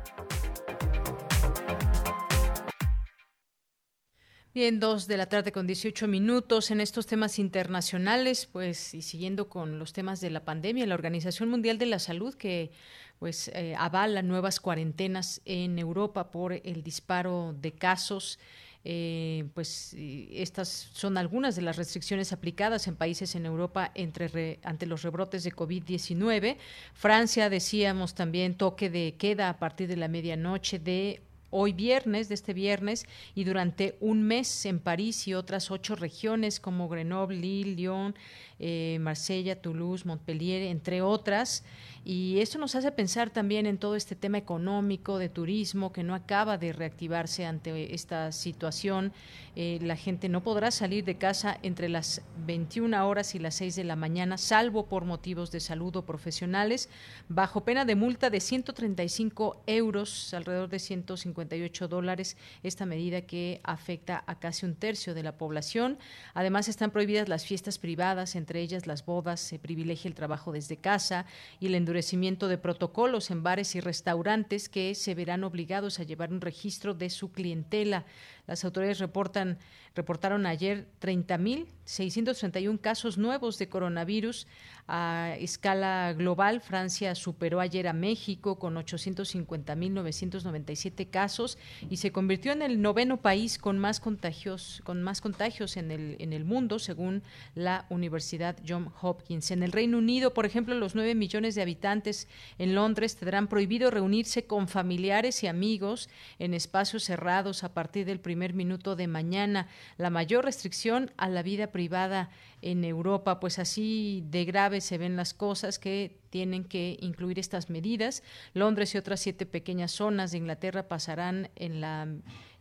Bien, dos de la tarde con 18 minutos en estos temas internacionales, pues y siguiendo con los temas de la pandemia, la Organización Mundial de la Salud que pues eh, avala nuevas cuarentenas en Europa por el disparo de casos. Eh, pues estas son algunas de las restricciones aplicadas en países en Europa entre ante los rebrotes de COVID-19. Francia, decíamos también, toque de queda a partir de la medianoche de hoy viernes, de este viernes, y durante un mes en París y otras ocho regiones como Grenoble, Lille, Lyon, eh, Marsella, Toulouse, Montpellier, entre otras. Y esto nos hace pensar también en todo este tema económico de turismo que no acaba de reactivarse ante esta situación. Eh, la gente no podrá salir de casa entre las 21 horas y las 6 de la mañana, salvo por motivos de salud o profesionales, bajo pena de multa de 135 euros, alrededor de 158 dólares. Esta medida que afecta a casi un tercio de la población. Además, están prohibidas las fiestas privadas entre ellas las bodas, se privilegia el trabajo desde casa y el endurecimiento de protocolos en bares y restaurantes que se verán obligados a llevar un registro de su clientela. Las autoridades reportan, reportaron ayer 30.631 casos nuevos de coronavirus a escala global. Francia superó ayer a México con 850.997 casos y se convirtió en el noveno país con más contagios, con más contagios en el, en el mundo, según la Universidad John Hopkins. En el Reino Unido, por ejemplo, los 9 millones de habitantes en Londres tendrán prohibido reunirse con familiares y amigos en espacios cerrados a partir del primer minuto de mañana. La mayor restricción a la vida privada en Europa, pues así de grave se ven las cosas que tienen que incluir estas medidas. Londres y otras siete pequeñas zonas de Inglaterra pasarán en la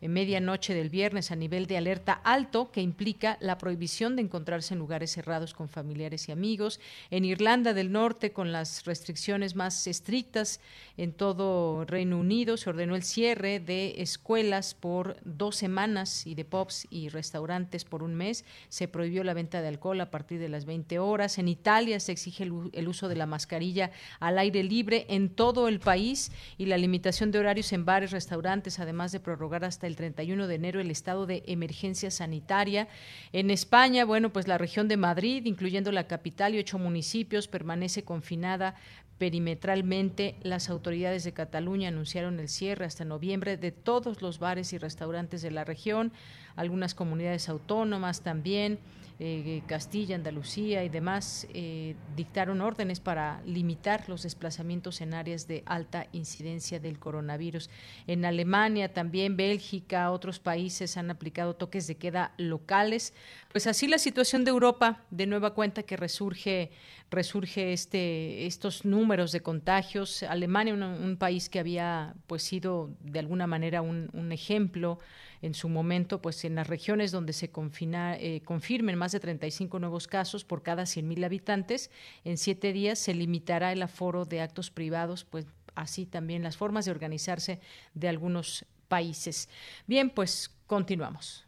medianoche del viernes a nivel de alerta alto, que implica la prohibición de encontrarse en lugares cerrados con familiares y amigos. En Irlanda del Norte, con las restricciones más estrictas en todo Reino Unido, se ordenó el cierre de escuelas por dos semanas y de pubs y restaurantes por un mes. Se prohibió la venta de alcohol a partir de las 20 horas. En Italia se exige el, uso de la mascarilla al aire libre en todo el país y la limitación de horarios en bares, restaurantes, además de prorrogar hasta el 31 de enero el estado de emergencia sanitaria. En España, bueno, pues la región de Madrid, incluyendo la capital y ocho municipios, permanece confinada perimetralmente. Las autoridades de Cataluña anunciaron el cierre hasta noviembre de todos los bares y restaurantes de la región, algunas comunidades autónomas también. Eh, Castilla, Andalucía y demás eh, dictaron órdenes para limitar los desplazamientos en áreas de alta incidencia del coronavirus. En Alemania, también Bélgica, otros países han aplicado toques de queda locales. Pues así la situación de Europa, de nueva cuenta que resurge resurge este, estos números de contagios. Alemania, un, país que había pues sido de alguna manera un, un ejemplo en su momento, pues en las regiones donde se confina, eh, confirmen más de 35 nuevos casos por cada 100.000 habitantes, en siete días se limitará el aforo de actos privados, pues así también las formas de organizarse de algunos países. Bien, pues continuamos.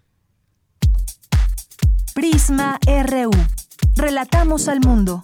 Prisma RU. Relatamos al mundo.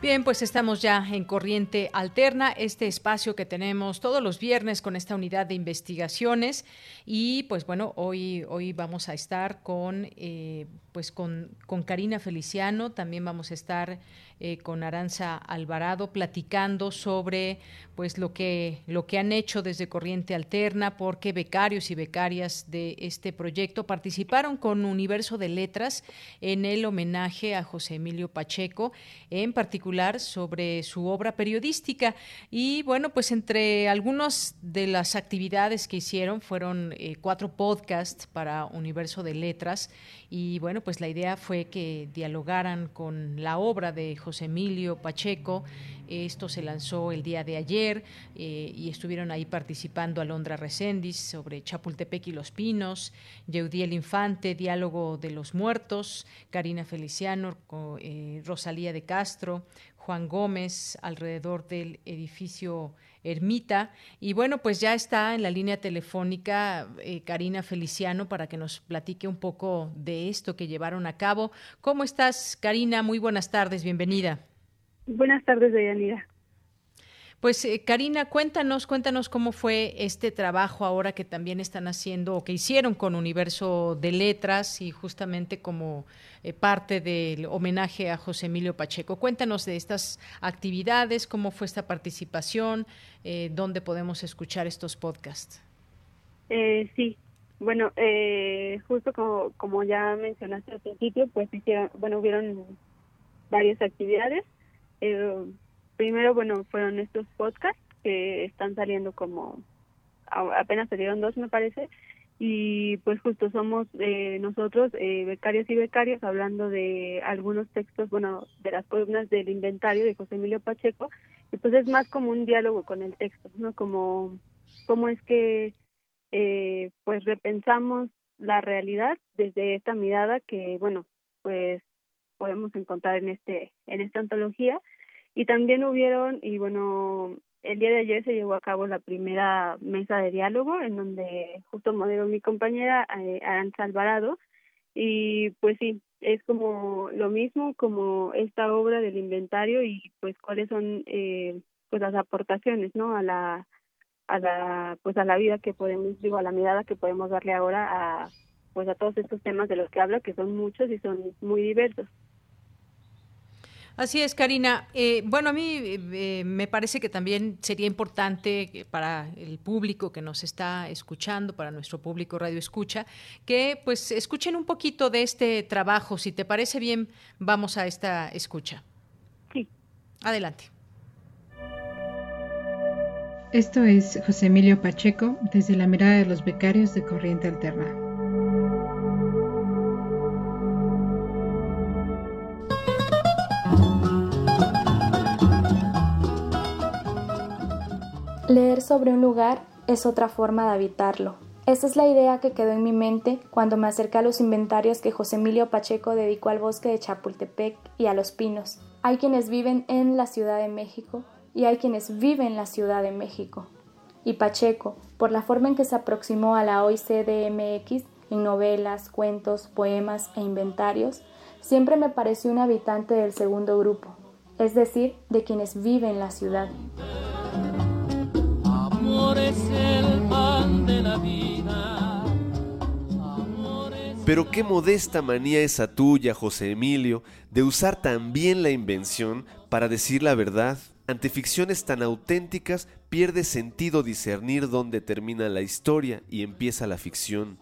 Bien, pues estamos ya en Corriente Alterna, este espacio que tenemos todos los viernes con esta unidad de investigaciones. Y pues bueno, hoy, hoy vamos a estar con, eh, pues con, con Karina Feliciano, también vamos a estar eh, con Aranza Alvarado platicando sobre pues lo que lo que han hecho desde Corriente Alterna, porque becarios y becarias de este proyecto participaron con Universo de Letras en el homenaje a José Emilio Pacheco, en particular sobre su obra periodística. Y bueno, pues entre algunas de las actividades que hicieron fueron eh, cuatro podcasts para Universo de Letras. Y bueno, pues la idea fue que dialogaran con la obra de José Emilio Pacheco. Esto se lanzó el día de ayer eh, y estuvieron ahí participando Alondra Recendis sobre Chapultepec y Los Pinos, Yeudiel Infante, Diálogo de los Muertos, Karina Feliciano, eh, Rosalía de Castro, Juan Gómez alrededor del edificio Ermita. Y bueno, pues ya está en la línea telefónica eh, Karina Feliciano para que nos platique un poco de esto que llevaron a cabo. ¿Cómo estás, Karina? Muy buenas tardes, bienvenida. Buenas tardes, Deyanira. Pues eh, Karina, cuéntanos, cuéntanos cómo fue este trabajo ahora que también están haciendo o que hicieron con Universo de Letras y justamente como eh, parte del homenaje a José Emilio Pacheco. Cuéntanos de estas actividades, cómo fue esta participación, eh, dónde podemos escuchar estos podcasts. Eh, sí, bueno, justo como, como ya mencionaste al principio, pues hicieron, bueno, hubieron varias actividades primero, bueno, fueron estos podcasts que están saliendo como, apenas salieron dos me parece, y pues justo somos eh, nosotros eh, becarios y becarios hablando de algunos textos, bueno, de las columnas del inventario de José Emilio Pacheco, y pues es más como un diálogo con el texto, ¿no? Como cómo es que eh, pues repensamos la realidad desde esta mirada que, bueno, pues podemos encontrar en este en esta antología y también hubieron y bueno el día de ayer se llevó a cabo la primera mesa de diálogo en donde justo moderó mi compañera eh, Aranza Alvarado. Y pues sí es como lo mismo como esta obra del inventario y pues cuáles son eh, pues las aportaciones no a la a la pues a la vida que podemos digo a la mirada que podemos darle ahora a pues a todos estos temas de los que habla que son muchos y son muy diversos Así es, Karina. Eh, bueno, a mí eh, me parece que también sería importante para el público que nos está escuchando, para nuestro público Radio Escucha, que pues escuchen un poquito de este trabajo. Si te parece bien, vamos a esta escucha. Sí. Adelante. Esto es José Emilio Pacheco desde la mirada de los becarios de Corriente Alterna. Leer sobre un lugar es otra forma de habitarlo. Esa es la idea que quedó en mi mente cuando me acerqué a los inventarios que José Emilio Pacheco dedicó al bosque de Chapultepec y a los pinos. Hay quienes viven en la Ciudad de México y hay quienes viven en la Ciudad de México. Y Pacheco, por la forma en que se aproximó a la OICDMX en novelas, cuentos, poemas e inventarios, siempre me pareció un habitante del segundo grupo, es decir, de quienes viven en la ciudad Pero qué modesta manía esa tuya, José Emilio, de usar también la invención para decir la verdad. Ante ficciones tan auténticas pierde sentido discernir dónde termina la historia y empieza la ficción.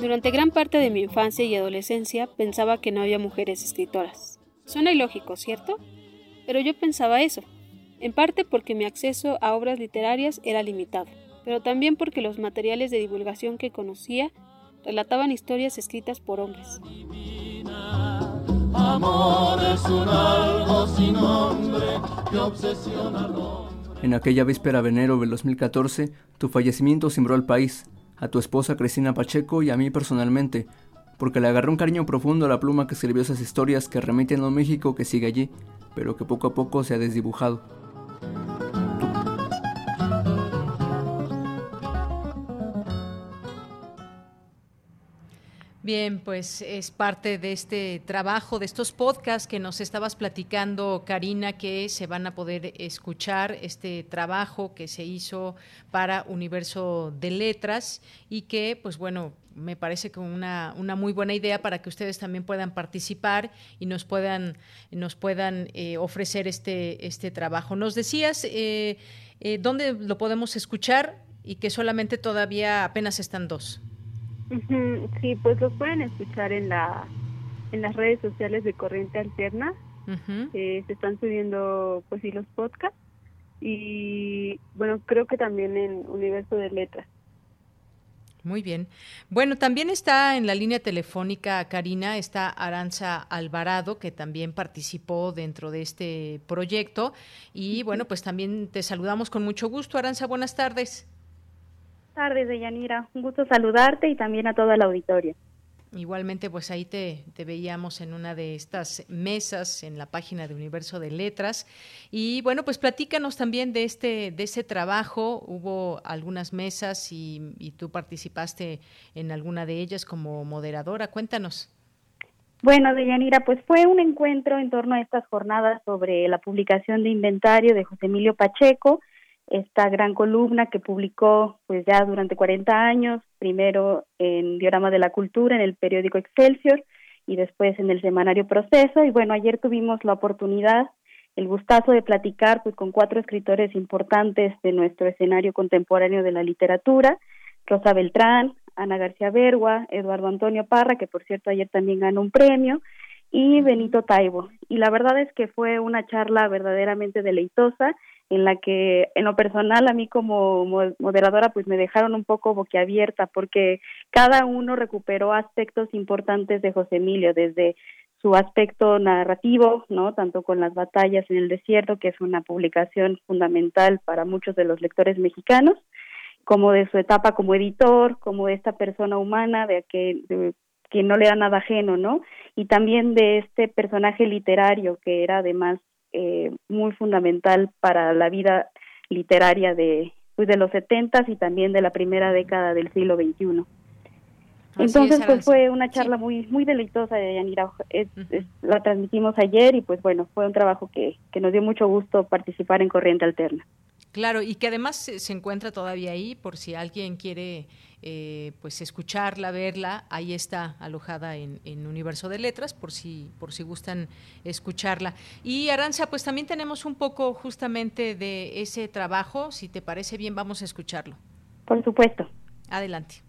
Durante gran parte de mi infancia y adolescencia pensaba que no había mujeres escritoras. Suena ilógico, ¿cierto? Pero yo pensaba eso, en parte porque mi acceso a obras literarias era limitado, pero también porque los materiales de divulgación que conocía relataban historias escritas por hombres. En aquella víspera de enero del 2014, tu fallecimiento cimbró al país, a tu esposa Cristina Pacheco y a mí personalmente, porque le agarré un cariño profundo a la pluma que escribió esas historias que remiten a un México que sigue allí, pero que poco a poco se ha desdibujado. Bien, pues es parte de este trabajo, de estos podcasts que nos estabas platicando, Karina, que se van a poder escuchar, este trabajo que se hizo para Universo de Letras y que, pues bueno, me parece que una, una muy buena idea para que ustedes también puedan participar y nos puedan, nos puedan eh, ofrecer este, este trabajo. Nos decías eh, eh, dónde lo podemos escuchar y que solamente todavía apenas están dos. Sí, pues los pueden escuchar en la en las redes sociales de Corriente Alterna. Eh, se están subiendo pues sí los podcasts y bueno creo que también en Universo de Letras. Muy bien. Bueno, también está en la línea telefónica, Karina, está Aranza Alvarado, que también participó dentro de este proyecto. Y bueno, pues también te saludamos con mucho gusto. Aranza, buenas tardes tardes, Deyanira. Un gusto saludarte y también a toda la auditorio. Igualmente, pues ahí te, veíamos en una de estas mesas en la página de Universo de Letras. Y bueno, pues platícanos también de este, de ese trabajo. Hubo algunas mesas y, y tú participaste en alguna de ellas como moderadora. Cuéntanos. Bueno, Deyanira, pues fue un encuentro en torno a estas jornadas sobre la publicación de inventario de José Emilio Pacheco esta gran columna que publicó pues ya durante 40 años, primero en Diorama de la Cultura, en el periódico Excelsior y después en el semanario Proceso. Y bueno, ayer tuvimos la oportunidad, el gustazo de platicar pues con cuatro escritores importantes de nuestro escenario contemporáneo de la literatura, Rosa Beltrán, Ana García Bergua, Eduardo Antonio Parra, que por cierto ayer también ganó un premio, y Benito Taibo. Y la verdad es que fue una charla verdaderamente deleitosa en la que en lo personal a mí como moderadora pues me dejaron un poco boquiabierta porque cada uno recuperó aspectos importantes de José Emilio desde su aspecto narrativo, ¿no? Tanto con las batallas en el desierto, que es una publicación fundamental para muchos de los lectores mexicanos, como de su etapa como editor, como de esta persona humana de que, que no le da nada ajeno, ¿no? Y también de este personaje literario que era además eh, muy fundamental para la vida literaria de, pues, de los setentas y también de la primera década del siglo XXI. Entonces, pues fue una charla muy muy deleitosa de Yanira. La transmitimos ayer y pues bueno, fue un trabajo que, que nos dio mucho gusto participar en Corriente Alterna. Claro, y que además se, encuentra todavía ahí por si alguien quiere eh, pues escucharla, verla, ahí está alojada en, en, Universo de Letras por si por si gustan escucharla. Y Aranza, pues también tenemos un poco justamente de ese trabajo, si te parece bien, vamos a escucharlo. Por supuesto. Adelante.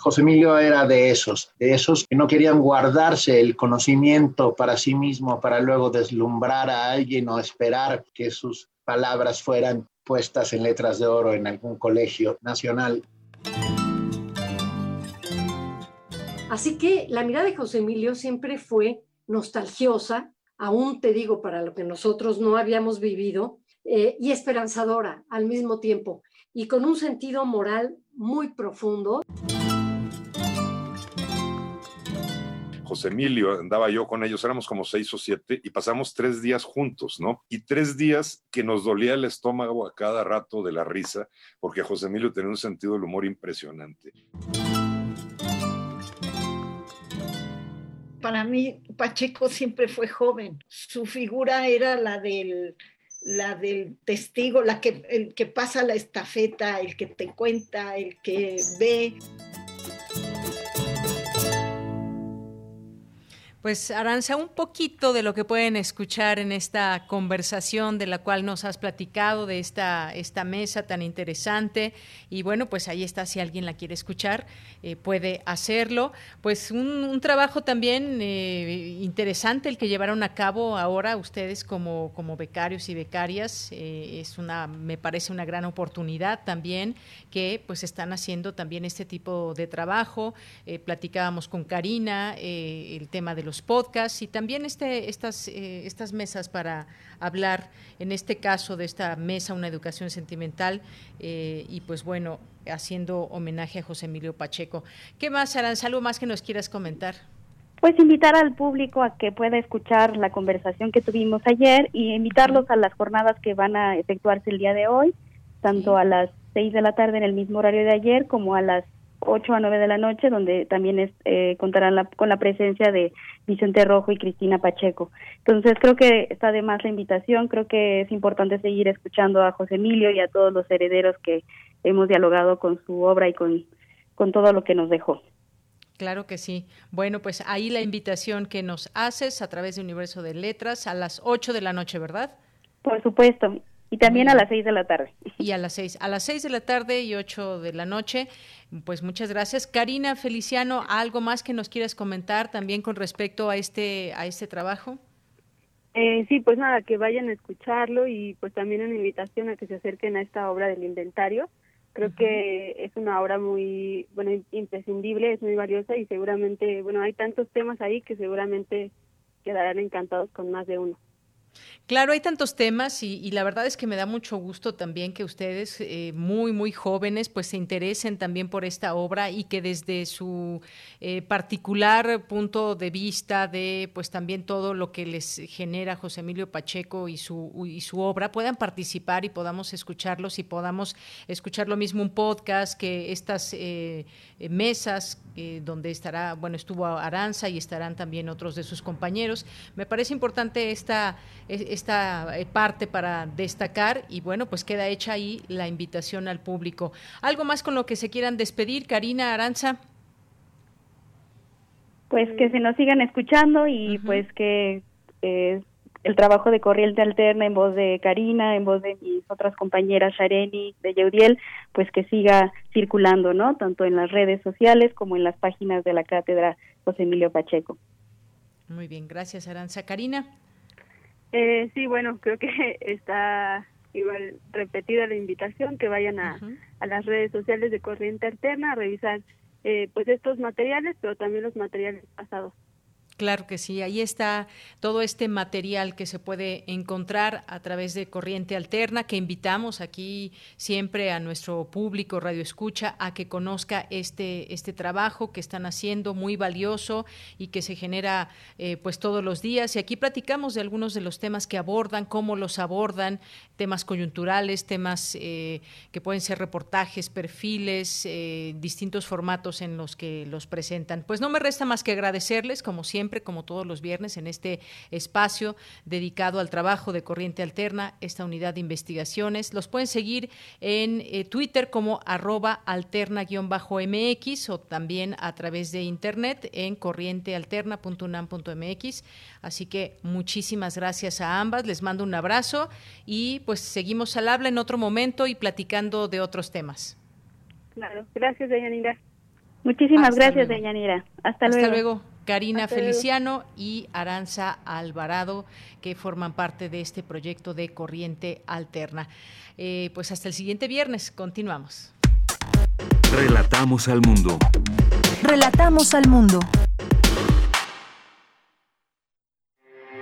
José Emilio era de esos, de esos que no querían guardarse el conocimiento para sí mismo para luego deslumbrar a alguien o esperar que sus palabras fueran puestas en letras de oro en algún colegio nacional. Así que la mirada de José Emilio siempre fue nostalgiosa, aún te digo, para lo que nosotros no habíamos vivido, eh, y esperanzadora al mismo tiempo, y con un sentido moral muy profundo. José Emilio, andaba yo con ellos, éramos como seis o siete y pasamos tres días juntos, ¿no? Y tres días que nos dolía el estómago a cada rato de la risa, porque José Emilio tenía un sentido del humor impresionante. Para mí, Pacheco siempre fue joven. Su figura era la del la del testigo, la que, el que pasa la estafeta, el que te cuenta, el que ve. Pues Aranza, un poquito de lo que pueden escuchar en esta conversación de la cual nos has platicado, de esta, esta mesa tan interesante. Y bueno, pues ahí está, si alguien la quiere escuchar, eh, puede hacerlo. Pues un, trabajo también eh, interesante el que llevaron a cabo ahora ustedes como, como becarios y becarias. Eh, es una, me parece una gran oportunidad también que pues están haciendo también este tipo de trabajo. platicábamos con Karina el tema de los podcasts y también este, estas, eh, estas mesas para hablar, en este caso de esta mesa, una educación sentimental, eh, y pues bueno, haciendo homenaje a José Emilio Pacheco. ¿Qué más, Aranzalo, más que nos quieras comentar? Pues invitar al público a que pueda escuchar la conversación que tuvimos ayer y invitarlos a las jornadas que van a efectuarse el día de hoy, tanto a las seis de la tarde en el mismo horario de ayer como a las 8 a 9 de la noche, donde también es, eh, contarán con la presencia de Vicente Rojo y Cristina Pacheco. Entonces creo que está de más la invitación, creo que es importante seguir escuchando a José Emilio y a todos los herederos que hemos dialogado con su obra y con, con todo lo que nos dejó. Claro que sí. Bueno, pues ahí la invitación que nos haces a través de Universo de Letras a las 8 de la noche, ¿verdad? Por supuesto. Y también a las seis de la tarde. [LAUGHS] Y a las seis, a las seis de la tarde y ocho de la noche. Pues muchas gracias. Karina Feliciano, ¿algo más que nos quieras comentar también con respecto a este, a este trabajo? Eh, sí, pues nada, que vayan a escucharlo y pues también una invitación a que se acerquen a esta obra del inventario. Creo que es una obra muy, bueno, imprescindible, es muy valiosa y seguramente, bueno, hay tantos temas ahí que seguramente quedarán encantados con más de uno. Claro, hay tantos temas y, la verdad es que me da mucho gusto también que ustedes, eh, muy, muy jóvenes, pues se interesen también por esta obra y que desde su eh, particular punto de vista de, pues también todo lo que les genera José Emilio Pacheco y su, y su obra, puedan participar y podamos escucharlos y podamos escuchar lo mismo un podcast, que estas eh, mesas donde estará, bueno, estuvo Aranza y estarán también otros de sus compañeros. Me parece importante esta esta eh, parte para destacar y bueno, pues queda hecha ahí la invitación al público. ¿Algo más con lo que se quieran despedir, Karina Aranza? Pues que se nos sigan escuchando y pues que eh, el trabajo de Corriente Alterna en voz de Karina, en voz de mis otras compañeras Shareni, de Yeudiel, pues que siga circulando, ¿no? Tanto en las redes sociales como en las páginas de la cátedra José Emilio Pacheco. Muy bien, gracias Aranza. Karina. Eh, sí, bueno, creo que [LAUGHS] está igual repetida la invitación que vayan a, a las redes sociales de Corriente Alterna a revisar eh, pues estos materiales, pero también los materiales pasados. Claro que sí, ahí está todo este material que se puede encontrar a través de Corriente Alterna, que invitamos aquí siempre a nuestro público Radio Escucha a que conozca este, este trabajo que están haciendo, muy valioso y que se genera eh, pues todos los días. Y aquí platicamos de algunos de los temas que abordan, cómo los abordan, temas coyunturales, temas eh, que pueden ser reportajes, perfiles, eh, distintos formatos en los que los presentan. Pues no me resta más que agradecerles, como siempre como todos los viernes, en este espacio dedicado al trabajo de Corriente Alterna, esta unidad de investigaciones. Los pueden seguir en eh, Twitter como arroba alterna-mx o también a través de internet en corrientealterna.unam.mx. Así que muchísimas gracias a ambas, les mando un abrazo y pues seguimos al habla en otro momento y platicando de otros temas. Claro, gracias, Deyanira. Muchísimas gracias, Deyanira. Hasta, Hasta luego. Karina Feliciano y Aranza Alvarado, que forman parte de este proyecto de Corriente Alterna. Eh, pues hasta el siguiente viernes, continuamos. Relatamos al mundo. Relatamos al mundo.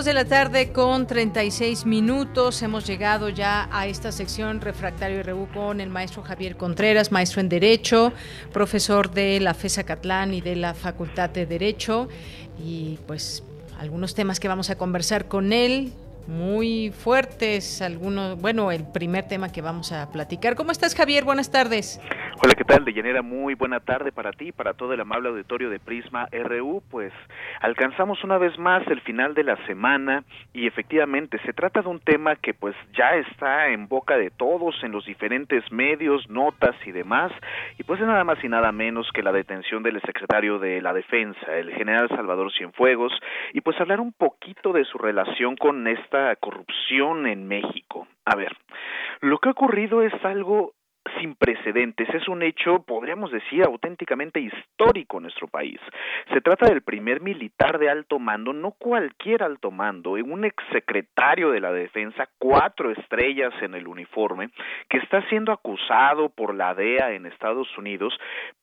Dos de la tarde con 36 minutos. Hemos llegado ya a esta sección Refractario RU con el maestro Javier Contreras, maestro en Derecho, profesor de la FESA Catlán y de la Facultad de Derecho. Y pues algunos temas que vamos a conversar con él muy fuertes, algunos, bueno, el primer tema que vamos a platicar. ¿Cómo estás, Javier? Buenas tardes. Hola, ¿qué tal? De llenera, muy buena tarde para ti, para todo el amable auditorio de Prisma RU. Pues alcanzamos una vez más el final de la semana y efectivamente se trata de un tema que pues ya está en boca de todos en los diferentes medios, notas y demás. Y pues es nada más y nada menos que la detención del secretario de la Defensa, el general Salvador Cienfuegos, y pues hablar un poquito de su relación con esta corrupción en México. A ver, lo que ha ocurrido es algo sin precedentes. Es un hecho, podríamos decir, auténticamente histórico en nuestro país. Se trata del primer militar de alto mando, no cualquier alto mando, un exsecretario de la defensa, cuatro estrellas en el uniforme, que está siendo acusado por la DEA en Estados Unidos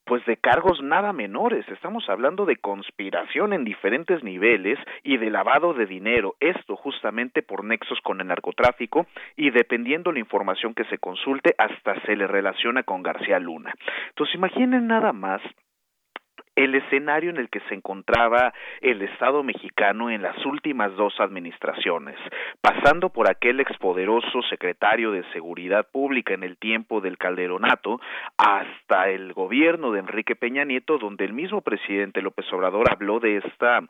pues de cargos nada menores. Estamos hablando de conspiración en diferentes niveles y de lavado de dinero. Esto justamente por nexos con el narcotráfico y dependiendo la información que se consulte hasta se le relaciona con García Luna. Entonces imaginen nada más el escenario en el que se encontraba el Estado mexicano en las últimas dos administraciones, pasando por aquel expoderoso secretario de Seguridad Pública en el tiempo del Calderonato, hasta el gobierno de Enrique Peña Nieto, donde el mismo presidente López Obrador habló de esta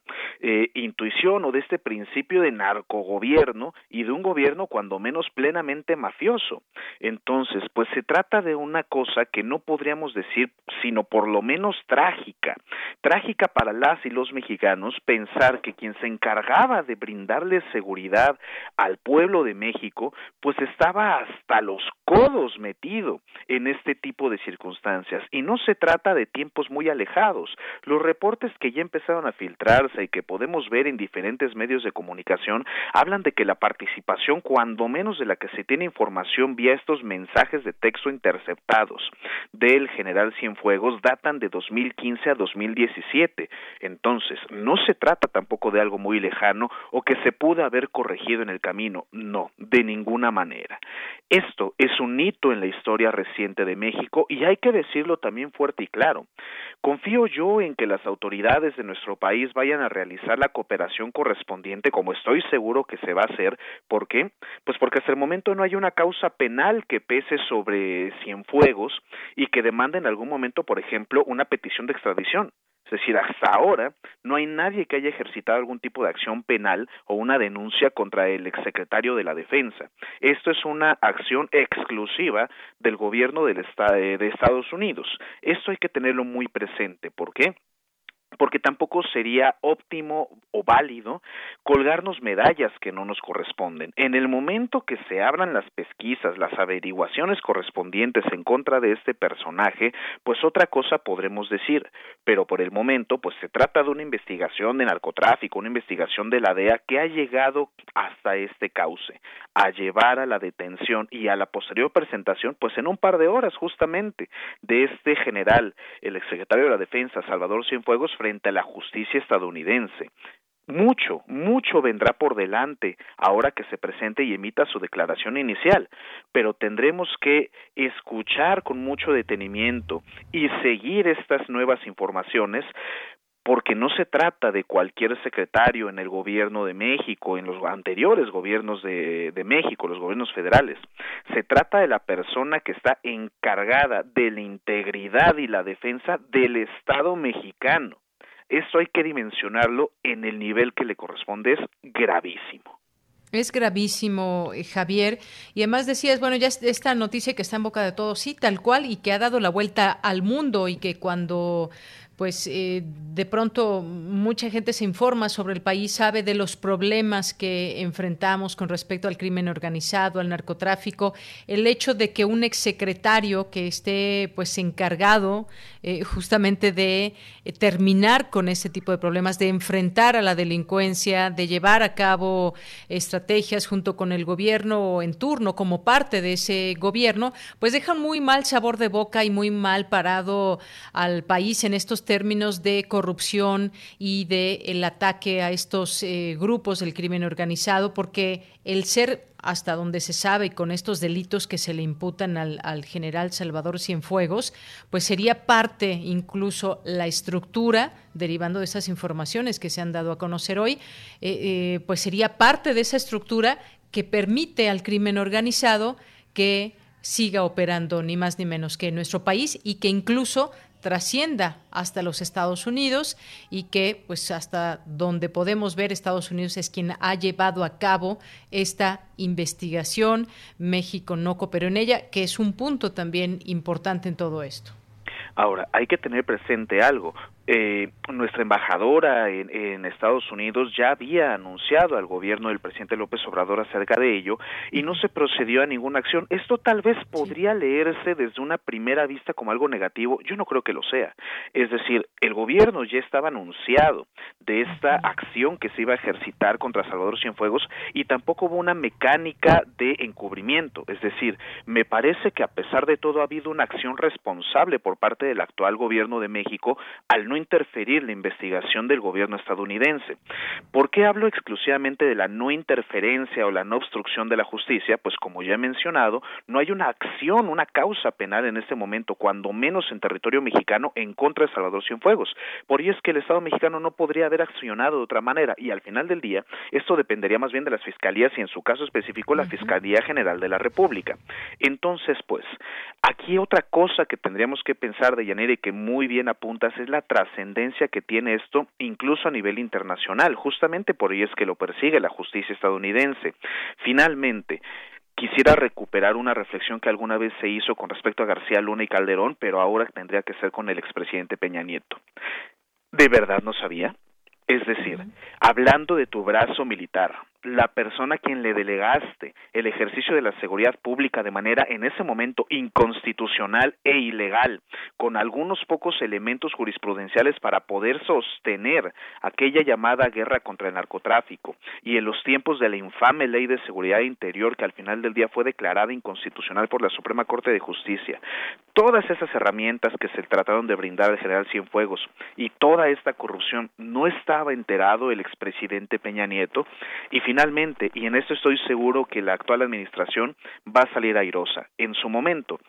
eh, intuición o de este principio de narcogobierno y de un gobierno cuando menos plenamente mafioso. Entonces, pues se trata de una cosa que no podríamos decir sino por lo menos trágica Trágica para las y los mexicanos pensar que quien se encargaba de brindarle seguridad al pueblo de México, pues estaba hasta los codos metido en este tipo de circunstancias. Y no se trata de tiempos muy alejados. Los reportes que ya empezaron a filtrarse y que podemos ver en diferentes medios de comunicación hablan de que la participación, cuando menos de la que se tiene información vía estos mensajes de texto interceptados del general Cienfuegos, datan de 2015 a 2017. Entonces, no se trata tampoco de algo muy lejano o que se pudo haber corregido en el camino, no, de ninguna manera. Esto es un hito en la historia reciente de México y hay que decirlo también fuerte y claro. Confío yo en que las autoridades de nuestro país vayan a realizar la cooperación correspondiente, como estoy seguro que se va a hacer. ¿Por qué? Pues porque hasta el momento no hay una causa penal que pese sobre Cienfuegos y que demande en algún momento, por ejemplo, una petición de extradición. Es decir, hasta ahora no hay nadie que haya ejercitado algún tipo de acción penal o una denuncia contra el exsecretario de la Defensa. Esto es una acción exclusiva del gobierno del de Estados Unidos. Esto hay que tenerlo muy presente. ¿Por qué? Porque tampoco sería óptimo o válido colgarnos medallas que no nos corresponden. En el momento que se abran las pesquisas, las averiguaciones correspondientes en contra de este personaje, pues otra cosa podremos decir, pero por el momento pues se trata de una investigación de narcotráfico, una investigación de la DEA que ha llegado hasta este cauce, a llevar a la detención y a la posterior presentación pues en un par de horas justamente de este general, el exsecretario de la Defensa, Salvador Cienfuegos, frente a la justicia estadounidense. Mucho, mucho vendrá por delante ahora que se presente y emita su declaración inicial, pero tendremos que escuchar con mucho detenimiento y seguir estas nuevas informaciones porque no se trata de cualquier secretario en el gobierno de México, en los anteriores gobiernos de, de, México, los gobiernos federales. Se trata de la persona que está encargada de la integridad y la defensa del Estado mexicano. Esto hay que dimensionarlo en el nivel que le corresponde, es gravísimo. Es gravísimo, eh, Javier. Y además decías, bueno, ya esta noticia que está en boca de todos, sí, tal cual, y que ha dado la vuelta al mundo y que cuando pues eh, de pronto mucha gente se informa sobre el país, sabe de los problemas que enfrentamos con respecto al crimen organizado, al narcotráfico, el hecho de que un exsecretario que esté pues encargado eh, justamente de eh, terminar con ese tipo de problemas, de enfrentar a la delincuencia, de llevar a cabo estrategias junto con el gobierno en turno como parte de ese gobierno, pues dejan muy mal sabor de boca y muy mal parado al país en estos términos de corrupción y de el ataque a estos eh, grupos del crimen organizado, porque el ser hasta donde se sabe con estos delitos que se le imputan al, al, general Salvador Cienfuegos, pues sería parte incluso la estructura, derivando de esas informaciones que se han dado a conocer hoy, eh, eh, pues sería parte de esa estructura que permite al crimen organizado que siga operando ni más ni menos que en nuestro país y que incluso trascienda hasta los Estados Unidos y que pues hasta donde podemos ver Estados Unidos es quien ha llevado a cabo esta investigación, México no cooperó en ella, que es un punto también importante en todo esto. Ahora, hay que tener presente algo. Eh, nuestra embajadora en, en, Estados Unidos ya había anunciado al gobierno del presidente López Obrador acerca de ello y no se procedió a ninguna acción. Esto tal vez podría leerse desde una primera vista como algo negativo. Yo no creo que lo sea. Es decir, el gobierno ya estaba anunciado de esta acción que se iba a ejercitar contra Salvador Cienfuegos y tampoco hubo una mecánica de encubrimiento. Es decir, me parece que a pesar de todo ha habido una acción responsable por parte del actual gobierno de México al no interferir la investigación del gobierno estadounidense. ¿Por qué hablo exclusivamente de la no interferencia o la no obstrucción de la justicia? Pues como ya he mencionado, no hay una acción, una causa penal en este momento, cuando menos en territorio mexicano, en contra de Salvador Cienfuegos. Por ello es que el Estado mexicano no podría haber accionado de otra manera y al final del día esto dependería más bien de las fiscalías y en su caso específico la Fiscalía General de la República. Entonces, pues, aquí otra cosa que tendríamos que pensar de Yanira y que muy bien apuntas es la trascendencia que tiene esto incluso a nivel internacional. Justamente por ello es que lo persigue la justicia estadounidense. Finalmente, quisiera recuperar una reflexión que alguna vez se hizo con respecto a García Luna y Calderón, pero ahora tendría que ser con el expresidente Peña Nieto. ¿De verdad no sabía? Es decir, hablando de tu brazo militar, la persona a quien le delegaste el ejercicio de la seguridad pública de manera en ese momento inconstitucional e ilegal, con algunos pocos elementos jurisprudenciales para poder sostener aquella llamada guerra contra el narcotráfico y en los tiempos de la infame ley de seguridad interior que al final del día fue declarada inconstitucional por la Suprema Corte de Justicia. Todas esas herramientas que se trataron de brindar al general Cienfuegos y toda esta corrupción no estaba enterado el expresidente Peña Nieto y finalmente finalmente, y en esto estoy seguro que la actual administración va a salir airosa. En su momento,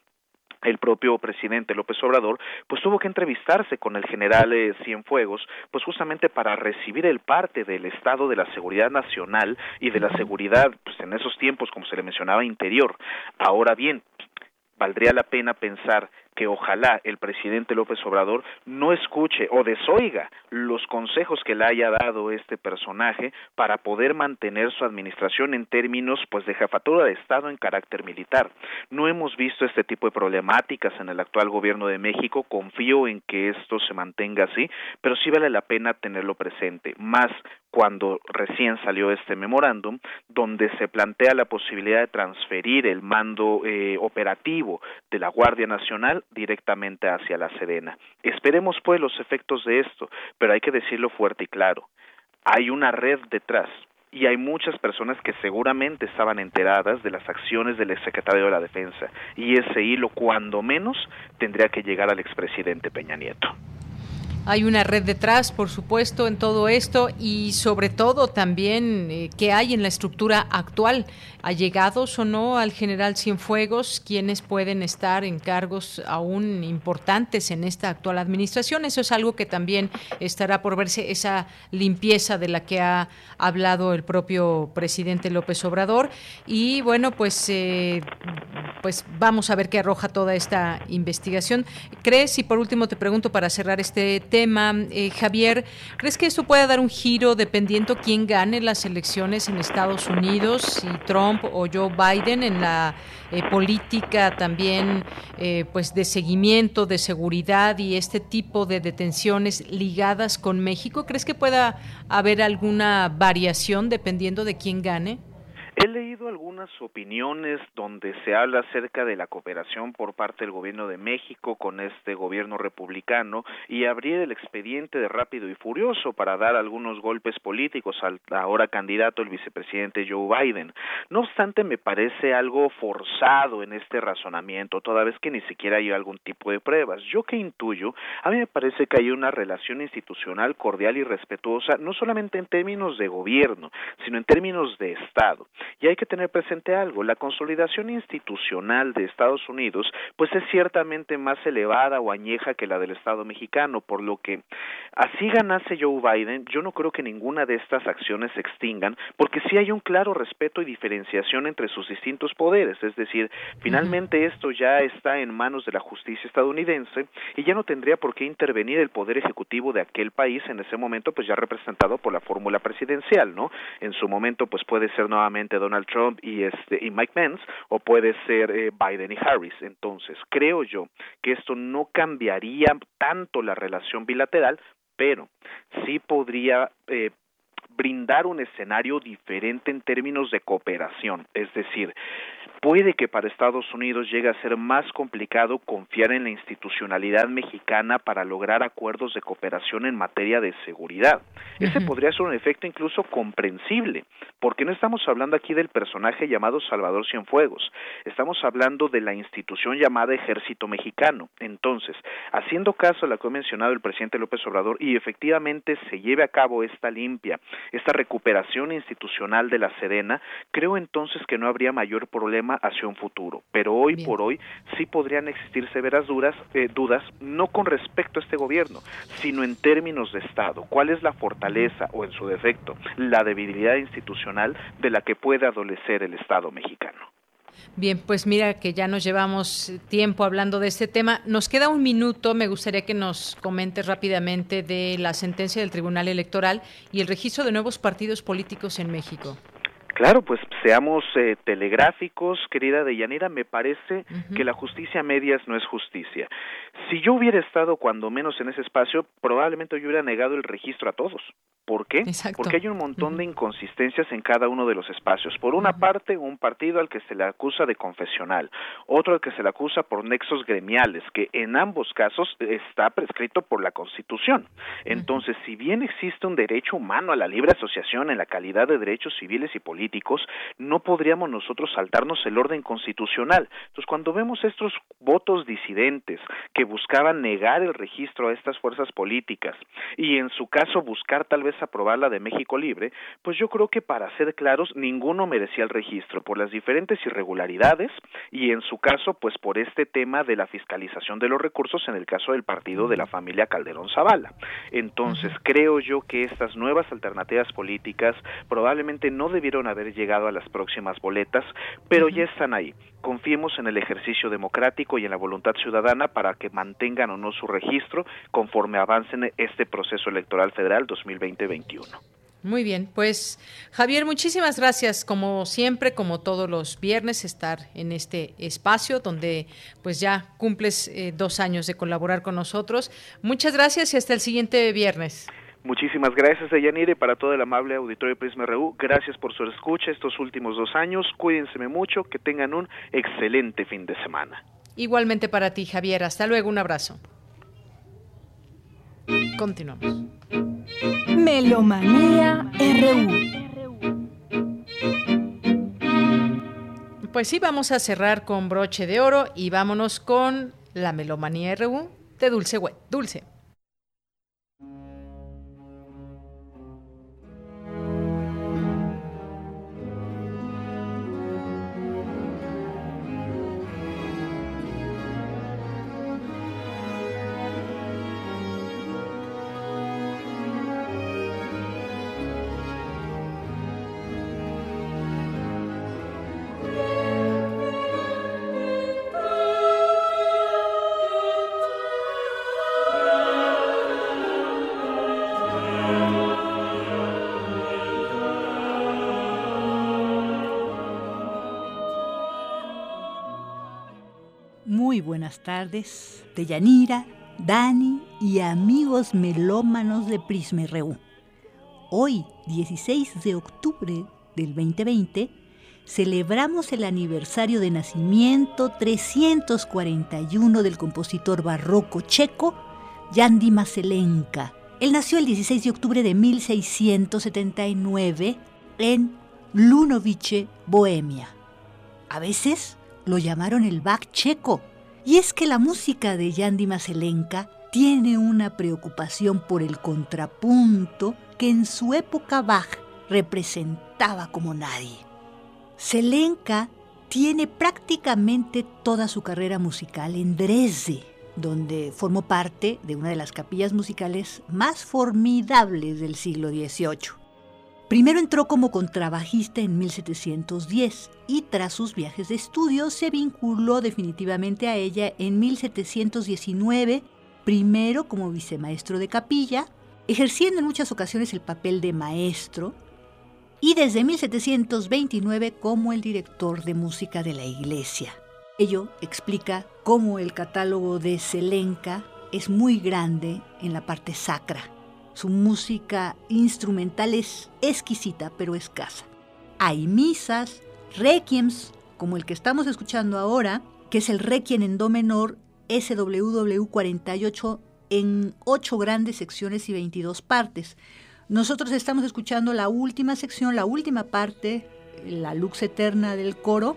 el propio presidente López Obrador, pues tuvo que entrevistarse con el general eh, Cienfuegos, pues justamente para recibir el parte del estado de la seguridad nacional y de la seguridad, pues en esos tiempos, como se le mencionaba, interior. Ahora bien, valdría la pena pensar que ojalá el presidente López Obrador no escuche o desoiga los consejos que le haya dado este personaje para poder mantener su administración en términos pues de jefatura de Estado en carácter militar. No hemos visto este tipo de problemáticas en el actual gobierno de México, confío en que esto se mantenga así, pero sí vale la pena tenerlo presente, más cuando recién salió este memorándum, donde se plantea la posibilidad de transferir el mando eh, operativo de la Guardia Nacional directamente hacia la Sedena. Esperemos pues los efectos de esto, pero hay que decirlo fuerte y claro. Hay una red detrás y hay muchas personas que seguramente estaban enteradas de las acciones del exsecretario de la Defensa y ese hilo cuando menos tendría que llegar al expresidente Peña Nieto. Hay una red detrás, por supuesto, en todo esto y sobre todo también eh, que hay en la estructura actual, allegados o no al general Cienfuegos, quienes pueden estar en cargos aún importantes en esta actual administración. Eso es algo que también estará por verse, esa limpieza de la que ha hablado el propio presidente López Obrador. Y bueno, pues, eh, pues vamos a ver qué arroja toda esta investigación. ¿Crees, y por último te pregunto para cerrar este tema, tema. Eh, Javier, ¿crees que esto puede dar un giro dependiendo quién gane las elecciones en Estados Unidos, si Trump o Joe Biden en la eh, política también eh, pues de seguimiento, de seguridad y este tipo de detenciones ligadas con México? ¿Crees que pueda haber alguna variación dependiendo de quién gane? He leído algunas opiniones donde se habla acerca de la cooperación por parte del gobierno de México con este gobierno republicano y abrir el expediente de rápido y furioso para dar algunos golpes políticos al ahora candidato el vicepresidente Joe Biden. No obstante, me parece algo forzado en este razonamiento, toda vez que ni siquiera hay algún tipo de pruebas. Yo que intuyo, a mí me parece que hay una relación institucional cordial y respetuosa, no solamente en términos de gobierno, sino en términos de Estado. Y hay que tener presente algo, la consolidación institucional de Estados Unidos pues es ciertamente más elevada o añeja que la del Estado mexicano, por lo que así ganase Joe Biden, yo no creo que ninguna de estas acciones se extingan, porque sí hay un claro respeto y diferenciación entre sus distintos poderes, es decir, finalmente esto ya está en manos de la justicia estadounidense y ya no tendría por qué intervenir el poder ejecutivo de aquel país en ese momento pues ya representado por la fórmula presidencial, ¿no? En su momento pues puede ser nuevamente Donald Trump y este y Mike Pence o puede ser eh, Biden y Harris. Entonces, creo yo que esto no cambiaría tanto la relación bilateral, pero sí podría eh, brindar un escenario diferente en términos de cooperación. Es decir, puede que para Estados Unidos llegue a ser más complicado confiar en la institucionalidad mexicana para lograr acuerdos de cooperación en materia de seguridad. Ese podría ser un efecto incluso comprensible, porque no estamos hablando aquí del personaje llamado Salvador Cienfuegos, estamos hablando de la institución llamada Ejército Mexicano. Entonces, haciendo caso a lo que ha mencionado el presidente López Obrador y efectivamente se lleve a cabo esta limpia, esta recuperación institucional de la Sedena, creo entonces que no habría mayor problema hacia un futuro. Pero hoy por hoy sí podrían existir severas dudas, eh, dudas, no con respecto a este gobierno, sino en términos de Estado. ¿Cuál es la fortaleza o en su defecto la debilidad institucional de la que puede adolecer el Estado mexicano. Bien, pues mira que ya nos llevamos tiempo hablando de este tema. Nos queda un minuto. Me gustaría que nos comentes rápidamente de la sentencia del Tribunal Electoral y el registro de nuevos partidos políticos en México. Claro, pues seamos eh, telegráficos, querida Deyanira, me parece que la justicia medias no es justicia. Si yo hubiera estado cuando menos en ese espacio, probablemente yo hubiera negado el registro a todos. ¿Por qué? Porque hay un montón de inconsistencias en cada uno de los espacios. Por una parte, un partido al que se le acusa de confesional, otro al que se le acusa por nexos gremiales, que en ambos casos está prescrito por la Constitución. Entonces, si bien existe un derecho humano a la libre asociación en la calidad de derechos civiles y políticos, no podríamos nosotros saltarnos el orden constitucional. Entonces, cuando vemos estos votos disidentes que buscaban negar el registro a estas fuerzas políticas y en su caso buscar tal vez aprobar la de México Libre, pues yo creo que para ser claros, ninguno merecía el registro por las diferentes irregularidades y en su caso, pues por este tema de la fiscalización de los recursos en el caso del partido de la familia Calderón Zavala. Entonces, creo yo que estas nuevas alternativas políticas probablemente no debieron haber llegado a las próximas boletas, pero ya están ahí. Confiemos en el ejercicio democrático y en la voluntad ciudadana para que mantengan o no su registro conforme avancen este proceso electoral federal 2020-21. Muy bien, pues Javier, muchísimas gracias, como siempre, como todos los viernes, estar en este espacio donde pues ya cumples eh, dos años de colaborar con nosotros. Muchas gracias y hasta el siguiente viernes. Muchísimas gracias, Deyanire, para todo el amable auditorio de Prisma RU. Gracias por su escucha estos últimos dos años. Cuídense mucho, que tengan un excelente fin de semana. Igualmente para ti, Javier. Hasta luego, un abrazo. Continuamos. Melomanía RU. Pues sí, vamos a cerrar con broche de oro y vámonos con la Melomanía RU de Dulce. Dulce. Tardes, Yanira, Dani y amigos melómanos de Prisma RU. Hoy, 16 de octubre del 2020, celebramos el aniversario de nacimiento 341 del compositor barroco checo Jan Maselenka. Él nació el 16 de octubre de 1679 en Lunovice, Bohemia. A veces lo llamaron el Bach checo y es que la música de Yandy Maselenka tiene una preocupación por el contrapunto que en su época Bach representaba como nadie. Selenka tiene prácticamente toda su carrera musical en Dresde, donde formó parte de una de las capillas musicales más formidables del siglo XVIII. Primero entró como contrabajista en 1710 y tras sus viajes de estudio se vinculó definitivamente a ella en 1719, primero como vicemaestro de capilla, ejerciendo en muchas ocasiones el papel de maestro, y desde 1729 como el director de música de la iglesia. Ello explica cómo el catálogo de Selenka es muy grande en la parte sacra su música instrumental es exquisita pero escasa. Hay misas, requiems, como el que estamos escuchando ahora, que es el requiem en do menor SWW 48 en 8 grandes secciones y 22 partes. Nosotros estamos escuchando la última sección, la última parte, la lux eterna del coro,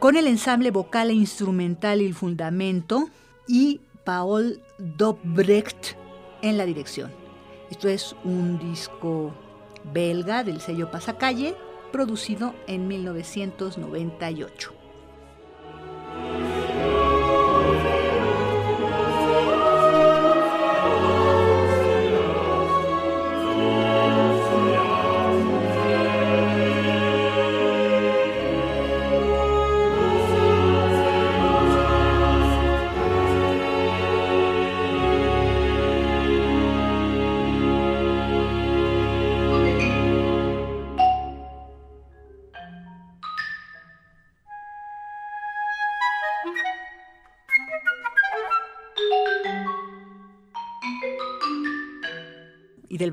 con el ensamble vocal e instrumental y el fundamento y Paul Dobrecht en la dirección. Esto es un disco belga del sello Pasacalle, producido en 1998.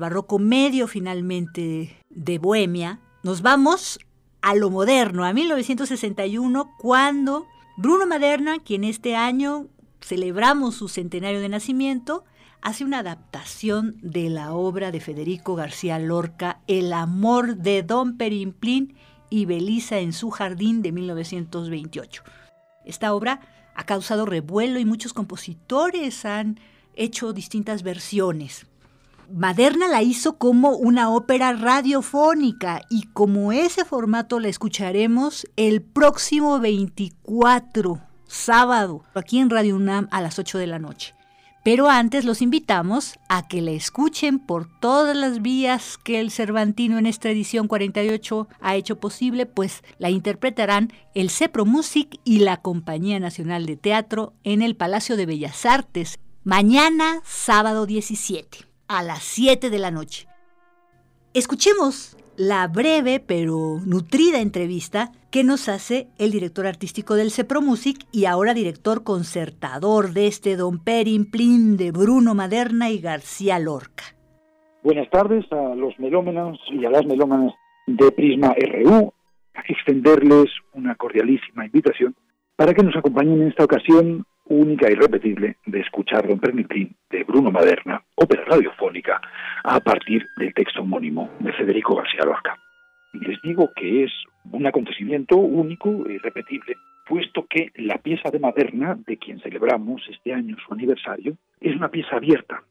Barroco medio finalmente de Bohemia, nos vamos a lo moderno, a 1961, cuando Bruno Maderna, quien este año celebramos su centenario de nacimiento, hace una adaptación de la obra de Federico García Lorca, El amor de Don Perimplín y Belisa en su jardín de 1928. Esta obra ha causado revuelo y muchos compositores han hecho distintas versiones. Maderna la hizo como una ópera radiofónica y como ese formato la escucharemos el próximo 24, sábado, aquí en Radio UNAM a las 8 de la noche. Pero antes los invitamos a que la escuchen por todas las vías que el Cervantino en esta edición 48 ha hecho posible, pues la interpretarán el Cepro Music y la Compañía Nacional de Teatro en el Palacio de Bellas Artes, mañana sábado 17 a las 7 de la noche. Escuchemos la breve pero nutrida entrevista que nos hace el director artístico del Cepro Music y ahora director concertador de este Don Perin Plin de Bruno Maderna y García Lorca. Buenas tardes a los melómanos y a las melómanas de Prisma RU, a extenderles una cordialísima invitación para que nos acompañen en esta ocasión única y repetible de escuchar Don Pernitín de Bruno Maderna, ópera radiofónica, a partir del texto homónimo de Federico García Lorca. Les digo que es un acontecimiento único y repetible, puesto que la pieza de Maderna, de quien celebramos este año su aniversario, es una pieza abierta.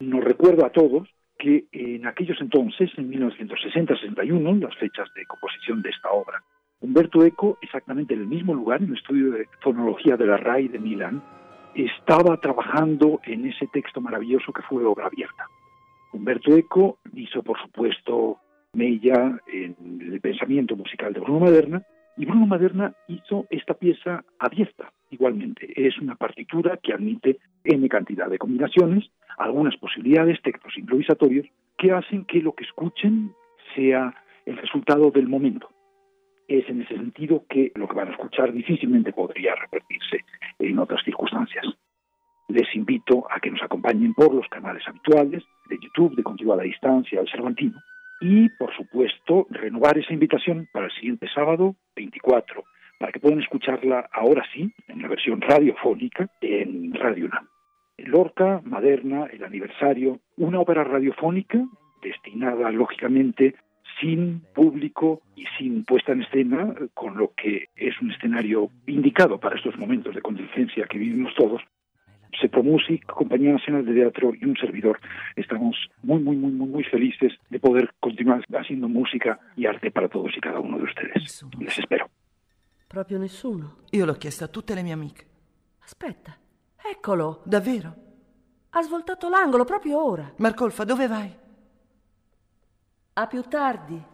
Nos recuerda a todos que en aquellos entonces, en 1960-61, las fechas de composición de esta obra, Humberto Eco, exactamente en el mismo lugar, en el estudio de fonología de la RAI de Milán, estaba trabajando en ese texto maravilloso que fue obra abierta. Humberto Eco hizo, por supuesto, mella en el pensamiento musical de Bruno Maderna, y Bruno Maderna hizo esta pieza abierta, igualmente. Es una partitura que admite N cantidad de combinaciones, algunas posibilidades, textos improvisatorios, que hacen que lo que escuchen sea el resultado del momento es en ese sentido que lo que van a escuchar difícilmente podría repetirse en otras circunstancias. Les invito a que nos acompañen por los canales habituales de YouTube, de Contigo a la Distancia, al Cervantino, y, por supuesto, renovar esa invitación para el siguiente sábado 24, para que puedan escucharla ahora sí, en la versión radiofónica, en Radio UNAM. Lorca, Maderna, el aniversario, una ópera radiofónica destinada, lógicamente, sin público y sin puesta en escena, con lo que es un escenario indicado para estos momentos de contingencia que vivimos todos. Sepro Music, Compañía Nacional de Teatro y un servidor estamos muy, muy, muy, muy, muy felices de poder continuar haciendo música y arte para todos y cada uno de ustedes. Nessuno. Les espero. Proprio nessuno? Io l'ho chiesto a tutte le mie amiche. Aspetta, eccolo, davvero? Ha svoltato l'angolo proprio ora. Marcolfa, dove vai? A più tardi.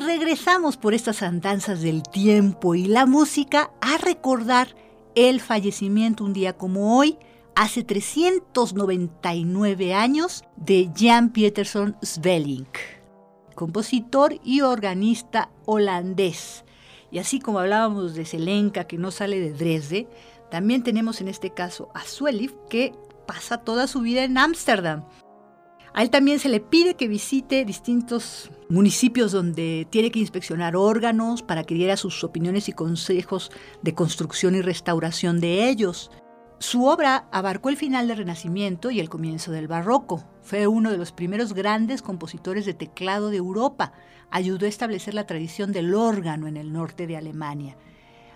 Regresamos por estas andanzas del tiempo y la música a recordar el fallecimiento un día como hoy, hace 399 años, de Jan Pietersson Svelling, compositor y organista holandés. Y así como hablábamos de Selenka, que no sale de Dresde, también tenemos en este caso a Swelliff, que pasa toda su vida en Ámsterdam. A él también se le pide que visite distintos municipios donde tiene que inspeccionar órganos para que diera sus opiniones y consejos de construcción y restauración de ellos. Su obra abarcó el final del Renacimiento y el comienzo del Barroco. Fue uno de los primeros grandes compositores de teclado de Europa. Ayudó a establecer la tradición del órgano en el norte de Alemania.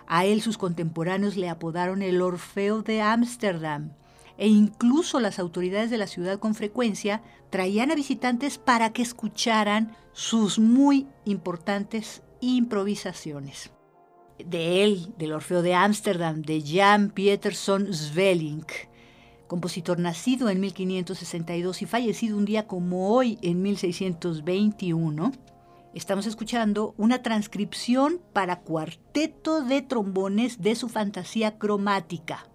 A él sus contemporáneos le apodaron el Orfeo de Ámsterdam e incluso las autoridades de la ciudad con frecuencia traían a visitantes para que escucharan sus muy importantes improvisaciones. De él, del Orfeo de Ámsterdam, de Jan Pietersson Svelling, compositor nacido en 1562 y fallecido un día como hoy en 1621, estamos escuchando una transcripción para cuarteto de trombones de su fantasía cromática,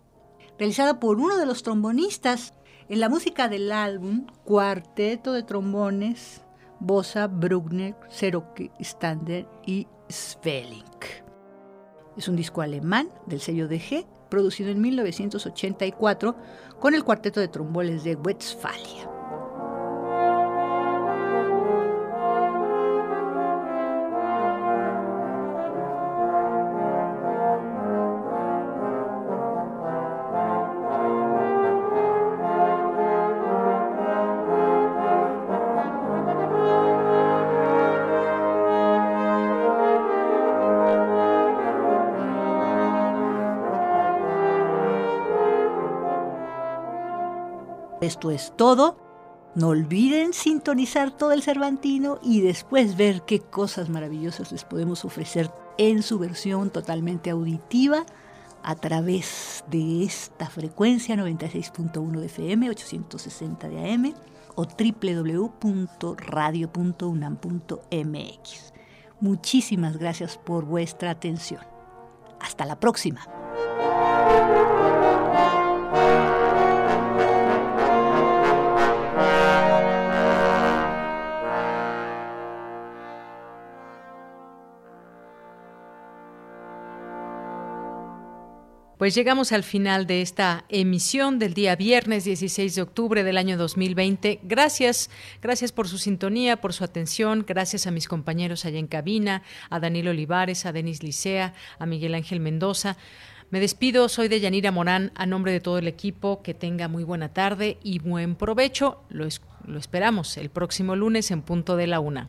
realizada por uno de los trombonistas en la música del álbum Cuarteto de Trombones, Bossa, Bruckner, Seroke, Stander y Svelling. Es un disco alemán del sello DG, producido en 1984 con el Cuarteto de Trombones de Westfalia. Esto es todo. No olviden sintonizar todo el Cervantino y después ver qué cosas maravillosas les podemos ofrecer en su versión totalmente auditiva a través de esta frecuencia 96.1 de FM, 860 de AM o www.radio.unam.mx. Muchísimas gracias por vuestra atención. Hasta la próxima. Pues llegamos al final de esta emisión del día viernes 16 de octubre del año 2020. Gracias, gracias por su sintonía, por su atención. Gracias a mis compañeros allá en cabina, a Daniel Olivares, a Denis Licea, a Miguel Ángel Mendoza. Me despido, soy de Yanira Morán, a nombre de todo el equipo, que tenga muy buena tarde y buen provecho. Lo, lo esperamos el próximo lunes en punto de la una.